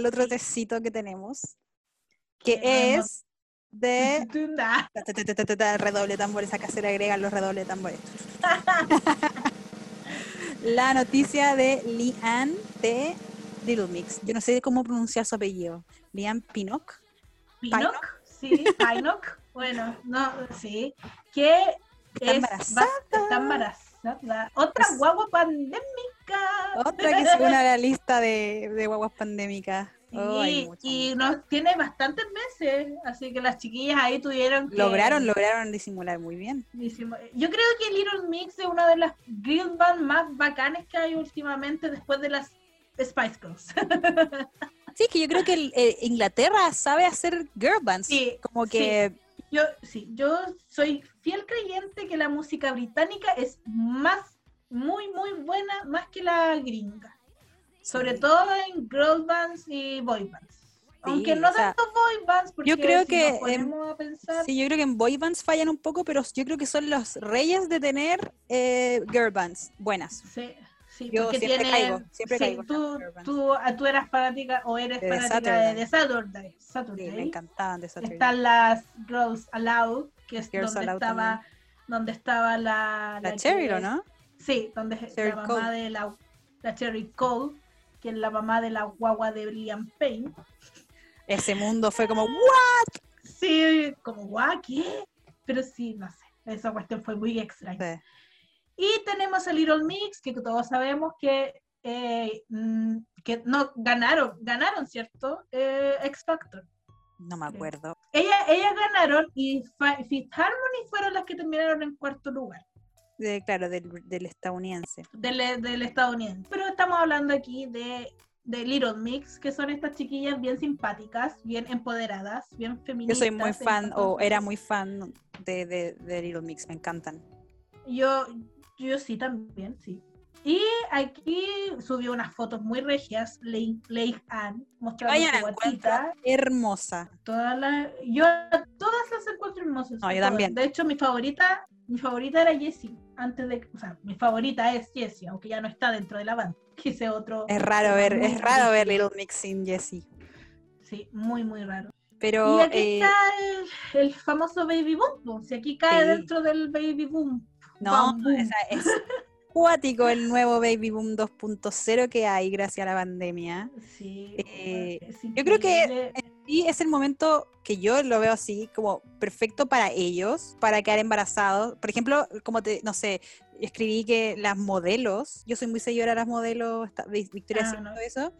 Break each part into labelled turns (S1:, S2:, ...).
S1: al otro tecito que tenemos, que es de redoble de tambores, acá se le agregan los redobles de tambores. La noticia de Lian de Little Mix. Yo no sé cómo pronunciar su apellido. Lian Pinnock.
S2: Pinnock, sí, Pinnock. Bueno, no, sí. Que
S1: Está
S2: es
S1: embarazada.
S2: Está embarazada. Otra guagua pandémica.
S1: Otra que se une a la lista de, de guaguas pandémicas. Oh,
S2: Y, nos tiene bastantes meses, así que las chiquillas ahí tuvieron que...
S1: Lograron, lograron disimular muy bien.
S2: Yo creo que Little Mix es una de las girl band más bacanes que hay últimamente después de las Spice Girls.
S1: Sí, que yo creo que el- eh, Inglaterra sabe hacer girl bands.
S2: Sí,
S1: como
S2: sí.
S1: que
S2: Yo, sí, yo soy fiel creyente que la música británica es más, muy, muy buena, más que la gringa. Sobre
S1: Sí.
S2: todo en girl bands y boy bands. Aunque no
S1: o sea,
S2: tanto boy bands, porque
S1: yo creo
S2: si
S1: que,
S2: nos ponemos a pensar,
S1: Sí, yo creo que en boy bands fallan un poco, pero yo creo que son los reyes de tener eh, girl bands buenas.
S2: Sí, sí,
S1: Yo
S2: porque
S1: siempre
S2: tienen-
S1: caigo, siempre
S2: sí,
S1: caigo
S2: Tú, tú, ah, tú eras fanática o eres
S1: De
S2: fanática
S1: Saturday.
S2: de The Saturday.
S1: Sí,
S2: Saturday.
S1: me encantaban de teoría.
S2: Están las Girls Aloud, que es
S1: Girls
S2: donde estaba, donde estaba la,
S1: La
S2: que
S1: Cheryl, ¿o
S2: es-
S1: no?
S2: Sí, donde es la mamá
S1: Cole.
S2: de la, la Cherry Cole, que es la mamá de la guagua de Liam Payne.
S1: Ese mundo fue como, ¿what?
S2: Sí, como guau, ¿qué? Pero sí, no sé, esa cuestión fue muy extraña.
S1: Sí.
S2: Y tenemos a Little Mix, que todos sabemos que, eh, mm, que no ganaron, ganaron, ¿cierto? Eh, X Factor.
S1: No me acuerdo.
S2: Ella, ellas ganaron y Fifth Harmony fueron las que terminaron en cuarto lugar
S1: De, claro, del, del estadounidense.
S2: del, del estadounidense. Pero estamos hablando aquí de, de Little Mix, que son estas chiquillas bien simpáticas, bien empoderadas, bien
S1: Yo
S2: feministas.
S1: soy muy fan, o era muy fan de, de, de Little Mix, me encantan.
S2: Yo, yo sí también, sí. Y aquí subió unas fotos muy regias, Leigh Ann, mostrando
S1: Vayan,
S2: su guatita.
S1: Hermosa.
S2: Todas las, yo todas las encuentro hermosas.
S1: No, yo también.
S2: De hecho, mi favorita, mi favorita era Jessie. Antes de, o sea, mi favorita es Jessie, aunque ya no está dentro de la banda. Que ese otro.
S1: Es raro ver, es raro ver. Little Mix sin Jessie.
S2: Sí, muy, muy raro.
S1: Pero
S2: y aquí
S1: eh,
S2: está el, el famoso Baby Boom. Si aquí cae
S1: Sí.
S2: dentro del Baby Boom.
S1: no,
S2: Bam, boom.
S1: esa es cuático el nuevo Baby Boom 2.0 que hay gracias a la pandemia.
S2: Sí,
S1: Eh, yo creo que- Y es el momento que yo lo veo así, como perfecto para ellos, para quedar embarazados. Por ejemplo, como te, no sé, escribí que las modelos, yo soy muy seguidora de las modelos, Victoria
S2: Ah, no.
S1: eso,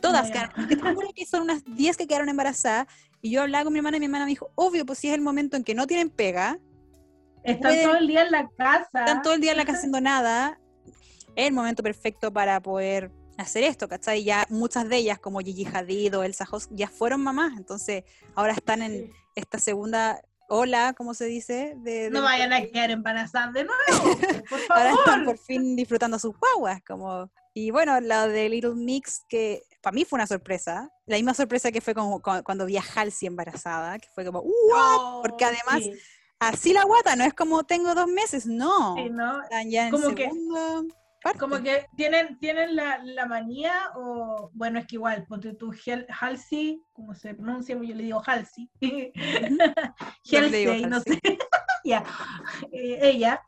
S1: todas
S2: No,
S1: quedaron, te juro que son unas 10 que quedaron embarazadas, y yo hablaba con mi hermana y mi hermana me dijo, obvio, pues si es el momento en que no tienen pega,
S2: Están
S1: pueden-
S2: todo el día en la casa.
S1: están todo el día en la casa haciendo nada, es el momento perfecto para poder hacer esto, ¿cachai? Ya muchas de ellas, como Gigi Hadid o Elsa Hosk, ya fueron mamás, entonces ahora están en
S2: Sí.
S1: esta segunda ola, como se dice, de,
S2: No vayan a quedar embarazadas de nuevo, por
S1: ahora están
S2: favor.
S1: por fin disfrutando sus guaguas, como y bueno, la de Little Mix que para mí fue una sorpresa, la misma sorpresa que fue cu- cuando vi a Halsey embarazada, que fue como,
S2: Oh,
S1: porque además
S2: sí,
S1: así la guata, no es como tengo dos meses, no,
S2: sí, ¿no?
S1: están ya en
S2: Como que-
S1: segundo parte.
S2: Como que tienen, tienen la, la manía, o bueno, es que igual, ponte tú Halsey, como se pronuncia, yo le digo Halsey. Halsey, no sé. Ya, eh, ella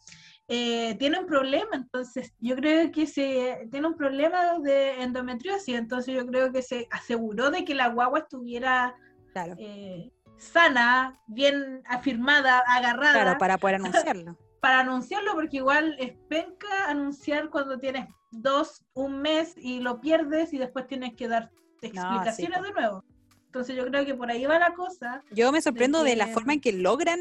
S2: eh, tiene un problema, entonces yo creo que se tiene un problema de endometriosis, entonces yo creo que se aseguró de que la guagua estuviera
S1: Claro,
S2: eh, sana, bien afirmada, agarrada
S1: claro, para poder anunciarlo.
S2: Para anunciarlo, porque igual es penca anunciar cuando tienes dos, un mes y lo pierdes y después tienes que dar explicaciones
S1: po.
S2: de nuevo. Entonces yo creo que por ahí va la cosa.
S1: Yo me sorprendo de, la
S2: que-
S1: forma en que logran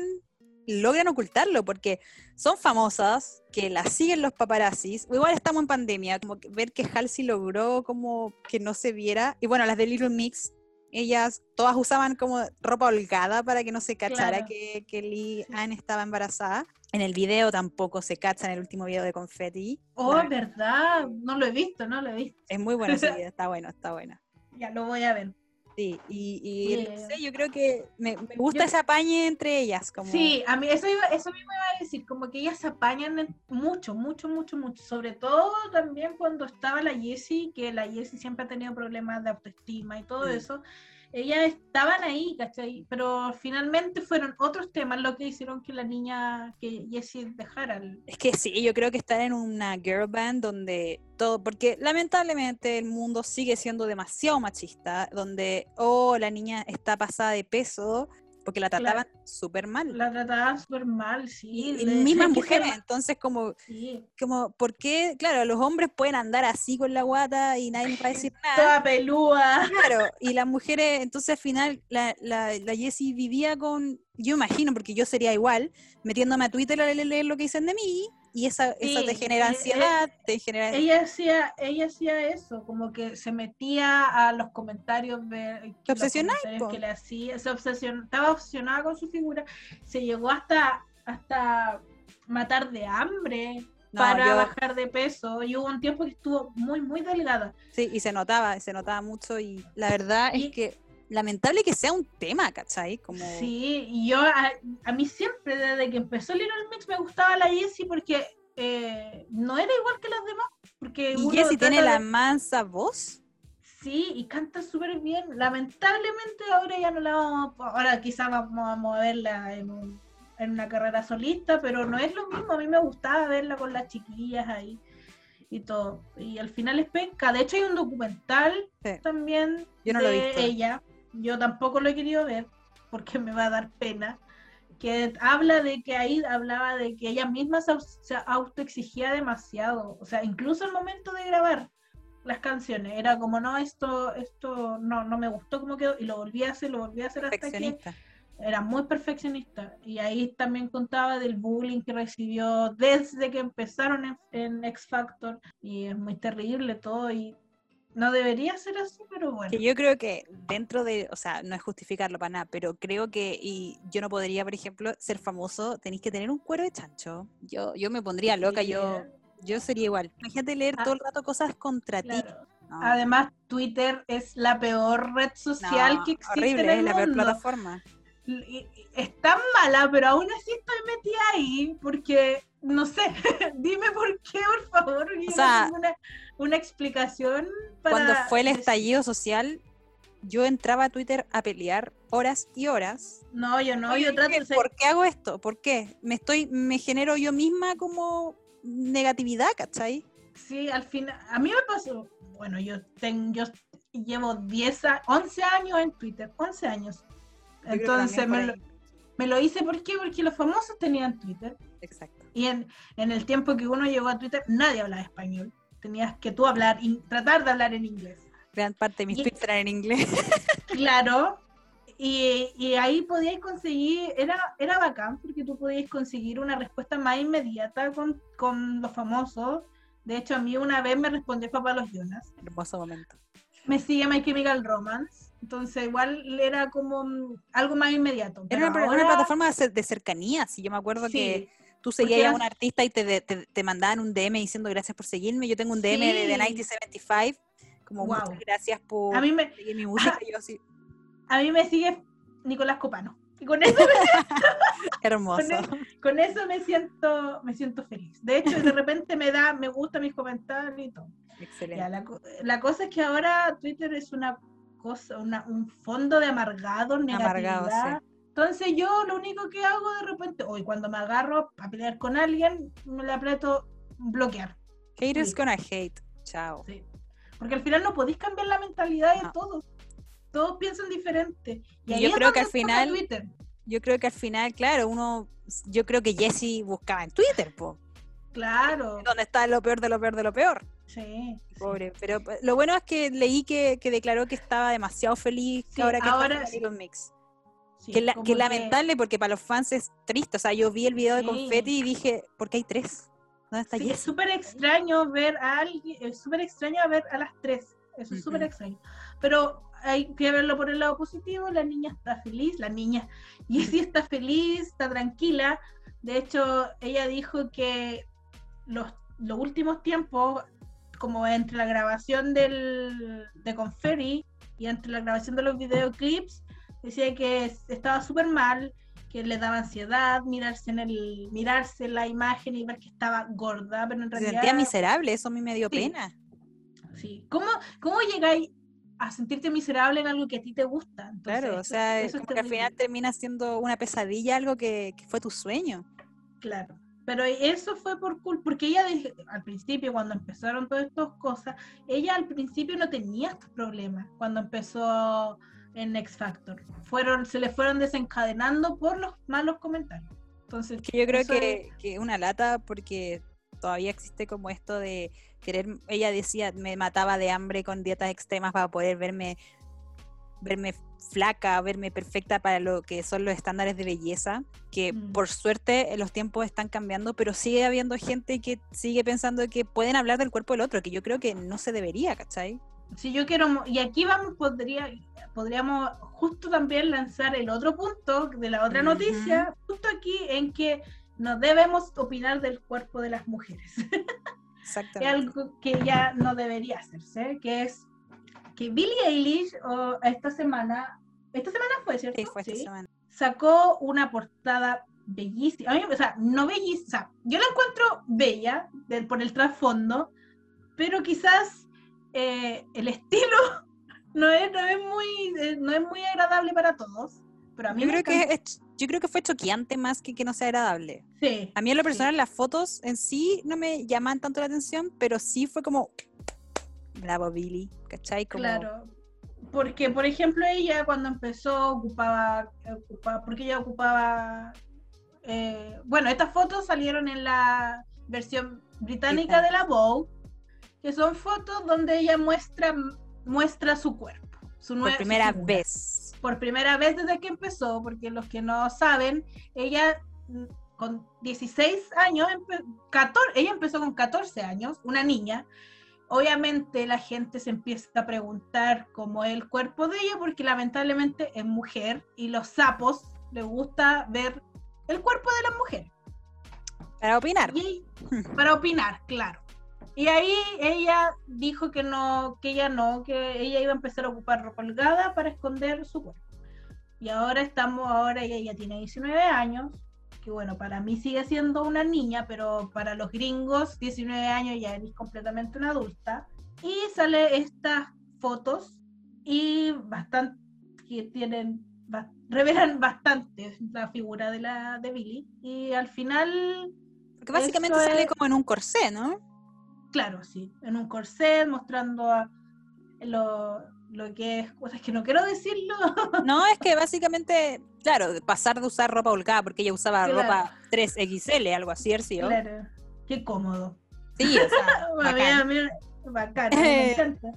S1: logran ocultarlo, porque son famosas, que las siguen los paparazzis. Igual estamos en pandemia, como que ver que Halsey logró como que no se viera. Y bueno, las de Little Mix, ellas todas usaban como ropa holgada para que no se cachara
S2: Claro.
S1: que, que Lee Ann estaba embarazada. En el video tampoco se cacha en el último video de Confetti.
S2: Oh, es verdad, no lo he visto, no lo he visto.
S1: es muy bueno ese video, está bueno, está bueno.
S2: Ya lo voy a ver.
S1: Sí, y, y
S2: Bien.
S1: no sé, yo creo que me, me gusta
S2: Yo-
S1: ese apañe entre ellas. Como...
S2: Sí, a mí eso, iba, eso mismo iba a decir, como que ellas se apañan mucho, mucho, mucho, mucho. Sobre todo también cuando estaba la Jessie, que la Jessie siempre ha tenido problemas de autoestima y todo
S1: Mm.
S2: eso. Ellas estaban ahí, ¿cachai? Pero finalmente fueron otros temas lo que hicieron que la niña, que Jessie dejara.
S1: Es que sí, yo creo que estar en una girl band donde todo, porque lamentablemente el mundo sigue siendo demasiado machista, donde, oh, la niña está pasada de peso, porque la
S2: Claro.
S1: trataban súper mal.
S2: La trataban súper mal, sí.
S1: y mismas mujeres, entonces como,
S2: Sí.
S1: como, ¿por qué? Claro, los hombres pueden andar así con la guata y nadie les va a decir nada.
S2: Toda pelúa.
S1: Claro, y las mujeres, entonces al final la, la, la Jessie vivía con, yo imagino, porque yo sería igual, metiéndome a Twitter a leer lo que dicen de mí, y esa, eso
S2: Sí,
S1: te genera
S2: eh,
S1: ansiedad, te genera...
S2: ella hacía, ella hacía eso, como que se metía a los comentarios de los
S1: obsesionaba,
S2: que le hacía, se obsesion, estaba obsesionada con su figura, se llegó hasta hasta matar de hambre
S1: No,
S2: para
S1: yo-
S2: bajar de peso y hubo un tiempo que estuvo muy muy delgada.
S1: Sí, y se notaba, se notaba mucho, y la verdad
S2: Y-
S1: es que lamentable que sea un tema, ¿cachai? Como...
S2: Sí, y yo a, a mí siempre desde que empezó Little Mix me gustaba la Jessie porque eh, no era igual que las demás, porque
S1: Y Jessie tiene la
S2: de-
S1: mansa voz.
S2: Sí, y canta súper bien. Lamentablemente ahora ya no la vamos, ahora quizás vamos a verla en, un- en una carrera solista, pero no es lo mismo. A mí me gustaba verla con las chiquillas ahí y todo. Y al final es penca. De hecho hay un documental
S1: Sí.
S2: también
S1: Yo no lo he
S2: de
S1: visto.
S2: ella. Yo tampoco lo he querido ver porque me va a dar pena. Que habla de que ahí hablaba de que ella misma se, au- se autoexigía demasiado. O sea, incluso al momento de grabar las canciones. Era como, no, esto, esto no, no me gustó como quedó. Y lo volví a hacer, lo volví a hacer hasta que era muy perfeccionista. Y ahí también contaba del bullying que recibió desde que empezaron en, en X Factor. Y es muy terrible todo. Y no debería ser así, pero bueno.
S1: Que yo creo que dentro de, o sea, no es justificarlo para nada, pero creo que, y yo no podría, por ejemplo, ser famoso, tenéis que tener un cuero de chancho. Yo, yo me pondría loca,
S2: Sí,
S1: yo, yo sería igual. Imagínate leer
S2: Ah,
S1: todo el rato cosas contra ti. No,
S2: Además, Twitter es la peor red social
S1: no,
S2: que existe en
S1: horrible,
S2: el
S1: es la peor plataforma.
S2: es tan mala, pero aún así estoy metida ahí porque, no sé, dime por qué, por favor,
S1: sea,
S2: una, una explicación para...
S1: Cuando fue el estallido social, yo entraba a Twitter a pelear horas y horas.
S2: No, yo no,
S1: Oye,
S2: yo trato de ser...
S1: ¿Por qué hago esto? ¿Por qué? Me estoy, me genero yo misma como negatividad, ¿cachai?
S2: Sí, al final, a mí me pasó, bueno, yo, ten- yo llevo 10, a- 11 años en Twitter, 11 años.
S1: Yo
S2: Entonces me lo, me lo hice, ¿por qué? Porque los famosos tenían Twitter.
S1: Exacto.
S2: Y en, en el tiempo que uno llegó a Twitter, nadie hablaba español. Tenías que tú hablar, y tratar de hablar en inglés.
S1: Gran parte de mis
S2: Y-
S1: tweets eran en inglés.
S2: Claro. Y, y ahí podíais conseguir, era, era bacán porque tú podías conseguir una respuesta más inmediata con, con los famosos. De hecho, a mí una vez me respondió Papá Los Jonas.
S1: Hermoso momento.
S2: Me sigue My Chemical Romance. Entonces, igual era como mm, algo más inmediato.
S1: Era una, plataforma de, cer- de cercanía, si yo me acuerdo que tú seguías a un artista y te, te, te mandaban un DM diciendo gracias por seguirme. Yo tengo un DM de, de
S2: Sí.
S1: 1975, como
S2: Wow.
S1: muchas gracias por
S2: a mí me,
S1: seguir mi música. y yo así,
S2: a mí me sigue Nicolás Copano. Y con eso
S1: hermoso.
S2: con eso me siento, me siento feliz. De hecho, de repente me da, me gusta mis comentarios y todo.
S1: Excelente.
S2: Ya, la, la cosa es que ahora Twitter es una cosa, una, un fondo de amargado,
S1: Amargado,
S2: negatividad. Entonces yo lo único que hago de repente, hoy cuando me agarro a pelear con alguien, me le aprieto bloquear.
S1: Haters
S2: Sí.
S1: gonna hate. Chao.
S2: Sí. Porque al final no podéis cambiar la mentalidad de
S1: No.
S2: todos. Todos piensan diferente. Y
S1: Y
S2: ahí
S1: yo creo que al final-
S2: Twitter.
S1: Yo creo que al final, claro, uno, yo creo que Jesse buscaba en Twitter, po,
S2: Claro.
S1: donde está lo peor de lo peor de lo peor.
S2: Sí. sí.
S1: Pobre, pero lo bueno es que leí que, que declaró que estaba demasiado feliz
S2: Sí,
S1: ahora que
S2: ahora
S1: está en Little Mix.
S2: Sí,
S1: que, la- que lamentable porque para los fans es triste. O sea, yo vi el video de. Confetti y dije, ¿por qué hay tres? ¿Dónde está
S2: Sí, es súper extraño ver a alguien, es súper extraño ver a las tres, eso es súper
S1: Ujú.
S2: extraño. Pero hay que verlo por el lado positivo, la niña está feliz, la niña, sí está feliz, está tranquila. De hecho, ella dijo que los, los últimos tiempos, como entre la grabación del, de Confetti y entre la grabación de los videoclips decía que estaba súper mal, que le daba ansiedad mirarse en el mirarse la imagen y ver que estaba gorda, pero en realidad
S1: Se sentía miserable, eso a mí me dio
S2: Sí.
S1: pena.
S2: Sí. ¿Cómo, cómo llegáis a sentirte miserable en algo que a ti te gusta? Entonces,
S1: Claro, o
S2: eso-
S1: sea,
S2: eso es
S1: como que al final termina siendo una pesadilla, algo que, que fue tu sueño.
S2: Claro. Pero eso fue por culpa, porque ella al principio, cuando empezaron todas estas cosas, ella al principio no tenía estos problemas cuando empezó en X Factor. Fueron, se le fueron desencadenando por los malos comentarios. Entonces,
S1: Que yo creo
S2: eso es-
S1: que, que una lata porque todavía existe como esto de querer, ella decía, me mataba de hambre con dietas extremas para poder verme verme flaca, verme perfecta para lo que son los estándares de belleza, que
S2: Mm.
S1: por suerte eh, los tiempos están cambiando, pero sigue habiendo gente que sigue pensando que pueden hablar del cuerpo del otro, que yo creo que no se debería, ¿cachai?
S2: Si yo quiero, y aquí vamos, podría, podríamos justo también lanzar el otro punto de la otra
S1: Ujú.
S2: noticia, justo aquí en que no debemos opinar del cuerpo de las mujeres. es
S1: Exactamente.
S2: algo que ya no debería hacerse, que es que Billie Eilish o, esta semana, esta semana fue, ¿cierto?
S1: Sí, fue esta
S2: Sí.
S1: semana.
S2: Sacó una portada bellísima, a mí, o sea, no bellísima, yo la encuentro bella del- por el trasfondo, pero quizás eh, el estilo no es, no es muy eh, no es muy agradable para todos, pero a mí
S1: Yo creo, que es- yo creo que fue choqueante más que que no sea agradable.
S2: sí,
S1: A mí en lo
S2: Sí.
S1: personal las fotos en sí no me llaman tanto la atención, pero sí fue como bravo Billy, ¿cachai? Como,
S2: Claro. Porque, por ejemplo, ella cuando empezó ocupaba, ocupaba porque ella ocupaba, eh, bueno, estas fotos salieron en la versión británica de la Vogue, que son fotos donde ella muestra, muestra su cuerpo, su
S1: por
S2: su
S1: primera vez.
S2: Por primera vez desde que empezó, porque los que no saben, ella mm, con 16 años, empe- 14 ella empezó con 14 años, una niña, obviamente la gente se empieza a preguntar cómo es el cuerpo de ella, porque lamentablemente es mujer y los sapos les gusta ver el cuerpo de las mujeres.
S1: Para opinar.
S2: Y- para opinar, claro. Y ahí ella dijo que no, que ella no, que ella iba a empezar a ocupar ropa holgada para esconder su cuerpo. Y ahora estamos, ahora ella ya tiene 19 años, que bueno, para mí sigue siendo una niña, pero para los gringos 19 años ya eres completamente una adulta. Y sale estas fotos y bastante, que tienen, ba- revelan bastante la figura de la de Billy. Y al final
S1: Porque básicamente sale
S2: es-
S1: como en un corsé, ¿no?
S2: Claro, sí, en un corset mostrando a- lo, lo que es cosas que no quiero decirlo.
S1: No, es que básicamente, claro, pasar de usar ropa holgada, porque ella usaba
S2: Claro.
S1: ropa 3XL, algo así, ¿sí? ¿o?
S2: Claro, qué cómodo.
S1: Sí, o sea, bacán.
S2: bacán, me encanta.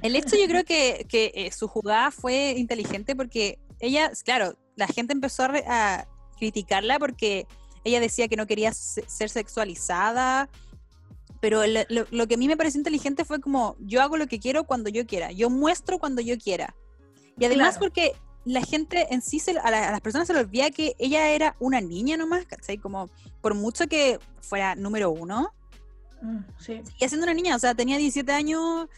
S1: El hecho yo creo que, que, eh, su jugada fue inteligente porque ella, claro, la gente empezó a, re- a criticarla porque ella decía que no quería se- ser sexualizada, pero lo, lo- lo que a mí me pareció inteligente fue como, yo hago lo que quiero cuando yo quiera, yo muestro cuando yo quiera. Y además
S2: Claro.
S1: porque la gente en sí, se- a, la- a las personas se les olvida que ella era una niña nomás, ¿cachai? Como, por mucho que fuera número uno,
S2: Mm, sí,
S1: y siendo una niña, o sea, tenía 17 años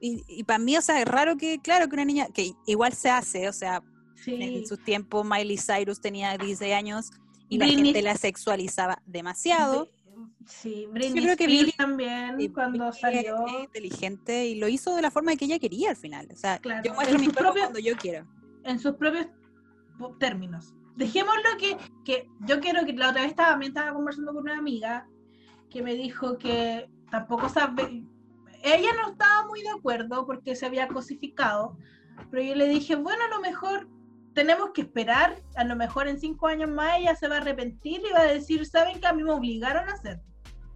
S1: y, y para mí, o sea, es raro que, claro, que una niña, que igual se hace, o sea,
S2: sí.
S1: en sus tiempos Miley Cyrus tenía 16 años y la
S2: Britney-
S1: gente la sexualizaba demasiado.
S2: Sí, Britney
S1: creo que Billie-
S2: también cuando
S1: Britney
S2: salió.
S1: es inteligente y lo hizo de la forma que ella quería al final. O sea,
S2: Claro,
S1: yo muestro mi cuando yo quiero.
S2: en sus propios términos. Dejémoslo que, que yo quiero que la otra vez estaba, también estaba conversando con una amiga que me dijo que tampoco sabe, ella no estaba muy de acuerdo porque se había cosificado, pero yo le dije, bueno, a lo mejor tenemos que esperar, a lo mejor en cinco años más ella se va a arrepentir y va a decir, ¿saben que a mí me obligaron a hacerlo?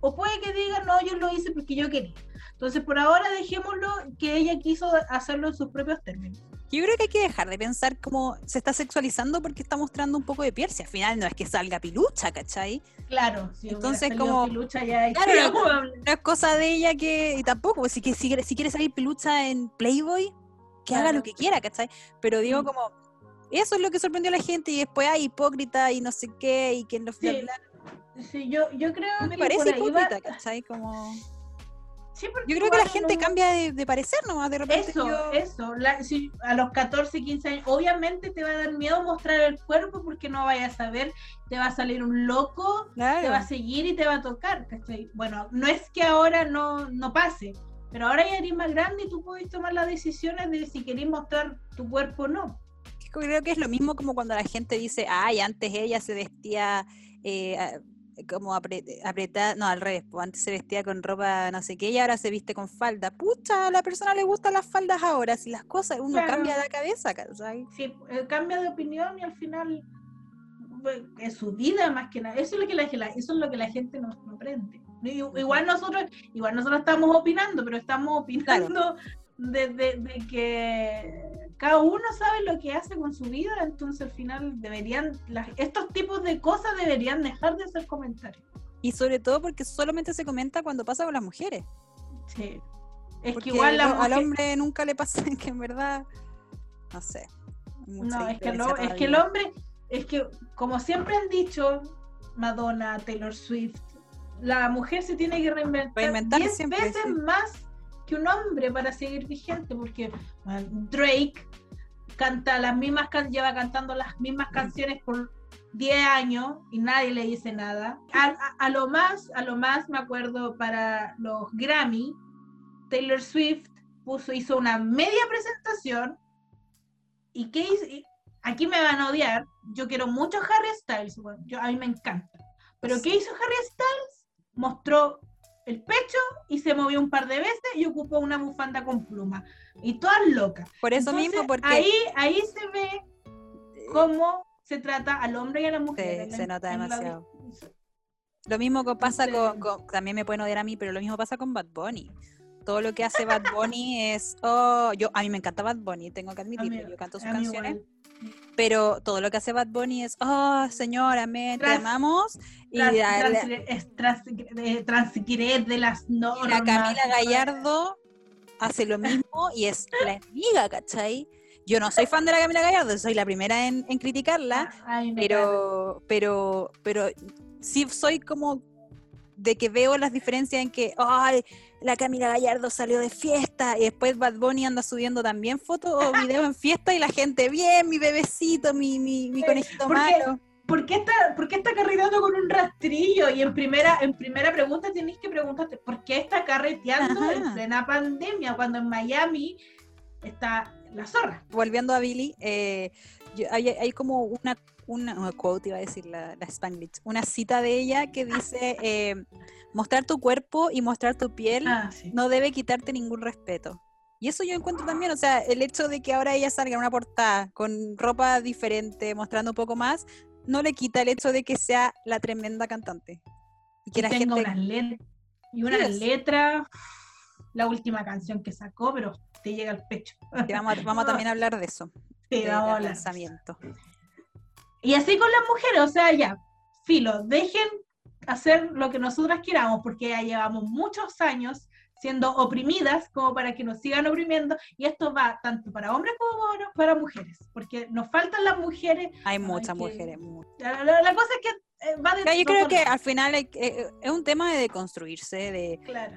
S2: O puede que diga, no, yo lo hice porque yo quería. Entonces, por ahora dejémoslo que ella quiso hacerlo en sus propios términos.
S1: Yo creo que hay que dejar de pensar como se está sexualizando porque está mostrando un poco de piel. Si al final no es que salga pilucha, ¿cachai?
S2: Claro, si
S1: Entonces, como-
S2: Pilucha ya hay
S1: Claro, No es cosa de ella que. Y tampoco, si, si, si quiere salir pelucha en Playboy, que haga
S2: Claro.
S1: lo que quiera, ¿cachai? Pero digo,
S2: Sí.
S1: como. Eso es lo que sorprendió a la gente y después hay hipócrita y no sé qué y que no
S2: Sí, Sí, yo, yo creo
S1: No me
S2: que
S1: parece
S2: va-
S1: hipócrita, ¿cachai? Como.
S2: Sí, porque
S1: Yo creo que la gente cambia de, de parecer nomás, de repente
S2: Eso,
S1: yo-
S2: eso. La- si a los 14, 15 años, obviamente te va a dar miedo mostrar el cuerpo porque no vayas a saber, te va a salir un loco, te va a seguir y te va a tocar, ¿cachai? Bueno, no es que ahora no, no pase, pero ahora ya eres más grande y tú puedes tomar las decisiones de si querés mostrar tu cuerpo o no.
S1: Creo que es lo mismo como cuando la gente dice, ay, antes ella se vestía eh, como apre- apretada, no, al revés, pues antes se vestía con ropa no sé qué y ahora se viste con falda. Pucha, a la persona le gustan las faldas ahora, si las cosas, uno
S2: Claro.
S1: cambia la cabeza, ¿cachai?
S2: Sí, eh, cambia de opinión y al final pues, es su vida más que nada. Eso es lo que la, eso es lo que la gente no, no aprende. I- Igual nosotros, igual nosotros estamos opinando, pero estamos opinando de, de- de que cada uno sabe lo que hace con su vida, entonces al final deberían, las- estos tipos de cosas deberían dejar de ser comentarios.
S1: Y sobre todo porque solamente se comenta cuando pasa con las mujeres.
S2: Sí. Es
S1: Porque
S2: que igual la
S1: lo- al
S2: mujer-
S1: hombre nunca le pasa que en verdad, no sé.
S2: No, es que, lo- es que el hombre, es que como siempre han dicho Madonna, Taylor Swift, la mujer se tiene que reinventar
S1: Reinventar
S2: 10
S1: siempre,
S2: veces
S1: sí.
S2: más que un hombre para seguir vigente, porque bueno, Drake canta las mismas can- lleva cantando las mismas canciones por 10 años y nadie le dice nada. A, a- a lo más, a lo más me acuerdo para los Grammy, Taylor Swift puso, hizo una media presentación y? Y aquí me van a odiar. Yo quiero mucho Harry Styles, bueno, yo, a mí me encanta. Pero ¿qué hizo Harry Styles? Mostró el pecho y se movió un par de veces y ocupó una bufanda con pluma. Y todas locas.
S1: Por eso
S2: Entonces,
S1: mismo, porque
S2: ahí, ahí se ve cómo se trata al hombre y a la mujer.
S1: Sí,
S2: en la-
S1: se nota
S2: la-
S1: demasiado. Lo mismo que pasa con, con- también me pueden odiar a mí, pero lo mismo pasa con Bad Bunny. Todo lo que hace Bad Bunny es, oh, yo a mí me encanta Bad Bunny, tengo que admitirlo, yo canto sus canciones,
S2: igual.
S1: Pero todo lo que hace Bad Bunny es, oh, señora, me te amamos y
S2: Trans- es trans- eh, transgredir de las
S1: y
S2: normas.
S1: la Camila Gallardo hace lo mismo y es la enemiga, ¿cachai? Yo no soy fan de la Camila Gallardo, soy la primera en, en criticarla,
S2: Ah, ay,
S1: pero, pero, pero sí soy como de que veo las diferencias en que, ay, la Camila Gallardo salió de fiesta y después Bad Bunny anda subiendo también fotos o videos en fiesta y la gente, bien, mi bebecito, mi, mi, mi conejito
S2: ¿por qué?
S1: malo.
S2: ¿Por qué, está, ¿Por qué está carreteando con un rastrillo? Y en primera, en primera pregunta tenéis que preguntarte, ¿por qué está carreteando
S1: Ajá.
S2: en plena pandemia cuando en Miami está la zorra?
S1: Volviendo a Billy, eh, yo- hay, hay como una, una, una quote, iba a decir la, la Spanglish, una cita de ella que dice, eh, mostrar tu cuerpo y mostrar tu piel
S2: Ah, sí.
S1: no debe quitarte ningún respeto. Y eso yo encuentro también, o sea, el hecho de que ahora ella salga en una portada con ropa diferente, mostrando un poco más, no le quita el hecho de que sea la tremenda cantante. Y que
S2: Y
S1: la
S2: tengo
S1: gente...
S2: unas letras. Y una
S1: Sí,
S2: letra, la última canción que sacó, pero te llega al pecho.
S1: que vamos, a, vamos a también a hablar de eso,
S2: Sí,
S1: de
S2: vamos hablar.
S1: lanzamiento.
S2: Y así con las mujeres, o sea, ya, filo, dejen hacer lo que nosotras queramos, porque ya llevamos muchos años siendo oprimidas como para que nos sigan oprimiendo, y esto va tanto para hombres como para, mujeres, porque nos faltan las mujeres.
S1: Hay
S2: Ay,
S1: muchas
S2: que-
S1: mujeres. mu-
S2: La, la- la cosa es que eh, va de
S1: Yo creo que al final eh, es un tema de deconstruirse, de
S2: Claro.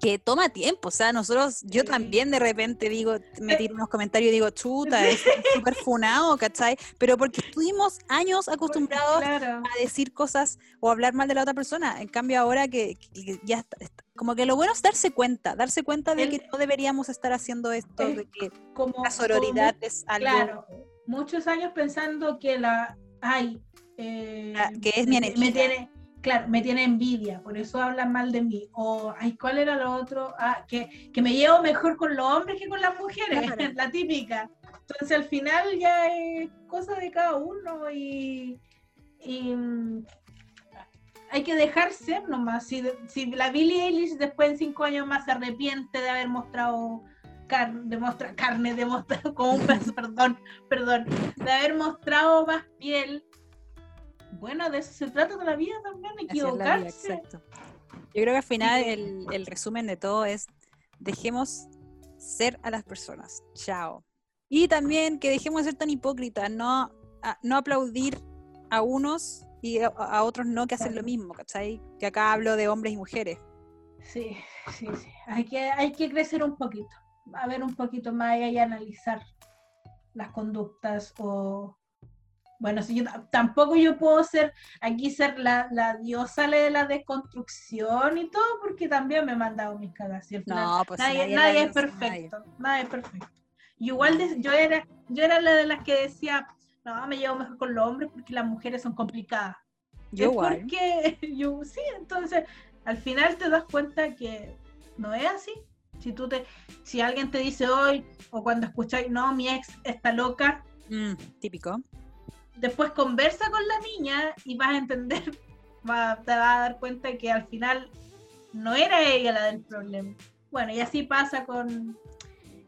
S1: Que toma tiempo. O sea, nosotros, yo también de repente digo, me tiro unos comentarios y digo, chuta, es súper funado, ¿cachai? Pero porque estuvimos años acostumbrados
S2: Claro.
S1: a decir cosas o hablar mal de la otra persona. En cambio, ahora que, que ya está, está- como que lo bueno es darse cuenta, darse cuenta de
S2: El-
S1: que no deberíamos estar haciendo esto, de que
S2: Como,
S1: la sororidad
S2: como-
S1: es algo
S2: Claro, muchos años pensando que la. Ay, eh,
S1: Ah, que es mi enemiga.
S2: Me tiene, claro, me tiene envidia, por eso hablan mal de mí. O, ay, ¿cuál era lo otro? Ah, que, que me llevo mejor con los hombres que con las mujeres,
S1: Claro.
S2: la típica. Entonces al final ya es cosa de cada uno y. y, mm, hay que dejar ser nomás. Si, si la Billie Eilish después en cinco años más se arrepiente de haber mostrado carne, de mostrar carne, de mostrar como un perdón, perdón, de haber mostrado más piel. Bueno, de eso se trata de la vida también,
S1: es vida,
S2: equivocarse.
S1: exacto. Yo creo que al final
S2: que-
S1: el, el resumen de todo es dejemos ser a las personas. Chao. Y también que dejemos de ser tan hipócritas, no, a- no aplaudir a unos y a, a otros no que hacen lo mismo, ¿cachai? Que acá hablo de hombres y mujeres.
S2: Sí, sí, sí. Hay que, hay que crecer un poquito, a ver un poquito más y analizar las conductas o bueno, si yo tampoco yo puedo ser aquí ser la, la diosa de la desconstrucción y todo, porque también me he mandado mis cagas.
S1: No, pues
S2: nadie, nadie, es perfecto, nadie. es perfecto. igual yo era, yo era la de las que decía, no, me llevo mejor con los hombres porque las mujeres son complicadas.
S1: Yo igual.
S2: Porque yo sí, entonces al final te das cuenta que no es así. Si tú te, si alguien te dice hoy o cuando escucháis, no, mi ex está loca.
S1: Mm, típico
S2: después conversa con la niña y vas a entender, va, te vas a dar cuenta que al final no era ella la del problema. Bueno, y así pasa con,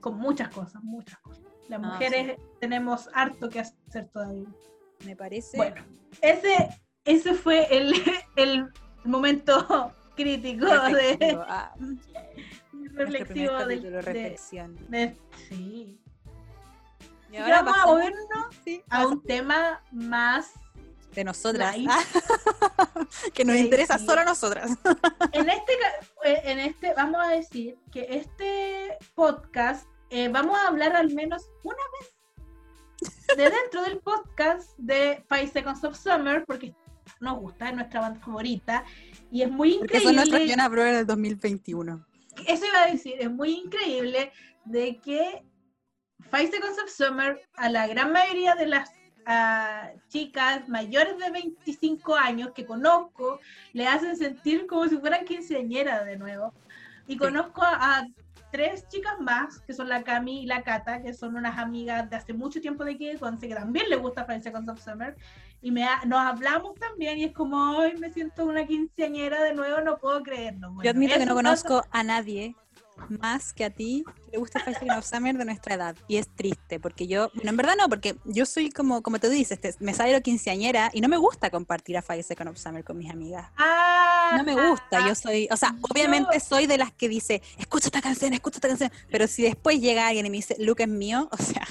S2: con muchas cosas, muchas cosas. Las ah, mujeres tenemos harto que hacer todavía.
S1: Me parece.
S2: Bueno, ese, ese fue el, el momento crítico de
S1: ah.
S2: reflexivo
S1: de, reflexión.
S2: sí, y ahora vamos a movernos a un tema más
S1: de nosotras, que nos interesa solo a nosotras.
S2: en este, eh, en este, vamos a decir que este podcast eh, vamos a hablar al menos una vez de dentro del podcast de Five Seconds of Summer, porque nos gusta, es nuestra banda favorita y es muy increíble. Porque son
S1: nuestros Jonas Brothers del 2021.
S2: Eso iba a decir, es muy increíble de que Five Seconds of Summer a la gran mayoría de las chicas mayores de 25 años que conozco le hacen sentir como si fueran quinceañera de nuevo. Y conozco a, tres chicas más, que son la Cami y la Cata, que son unas amigas de hace mucho tiempo de aquí, que también le gusta Five Seconds of Summer. Y me nos hablamos también y es como, hoy me siento una quinceañera de nuevo, no puedo creerlo.
S1: Yo admito que no conozco a nadie más que a ti le gusta Fashion of Summer de nuestra edad. Y es triste, porque yo, bueno, en verdad no, porque yo soy como, como tú dices, me sale lo quinceañera y no me gusta compartir a Seconds of Summer con mis amigas.
S2: Ah,
S1: no me gusta, yo soy, o sea, obviamente soy de las que dice, escucha esta canción, escucha esta canción, pero si después llega alguien y me dice, Luke es mío, o sea,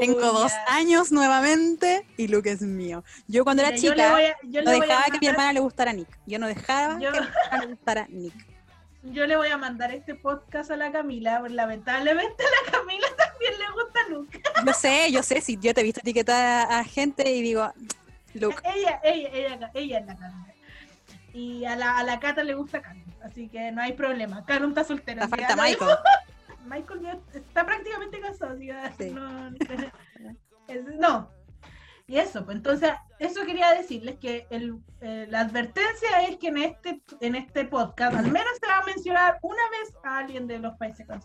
S1: tengo dos años nuevamente y Luke es mío. Yo cuando era chica, no dejaba que mi hermana le gustara Nick. Yo no dejaba que mi hermana le gustara Nick
S2: yo le voy a mandar este podcast a la Camila, lamentablemente a la Camila también le gusta Luke.
S1: Yo sé, yo sé, si yo te he visto etiquetar a gente y digo, Luke.
S2: Ella, ella, ella, ella es la Camila. Y a la, a la Cata le gusta Carlos, así que no hay problema. Carlos está soltera.
S1: La falta Michael.
S2: Michael está prácticamente casado, así que no, no, y eso, pues entonces, eso quería decirles que el, eh, la advertencia es que en este, en este podcast al menos se va a mencionar una vez a alguien de los países con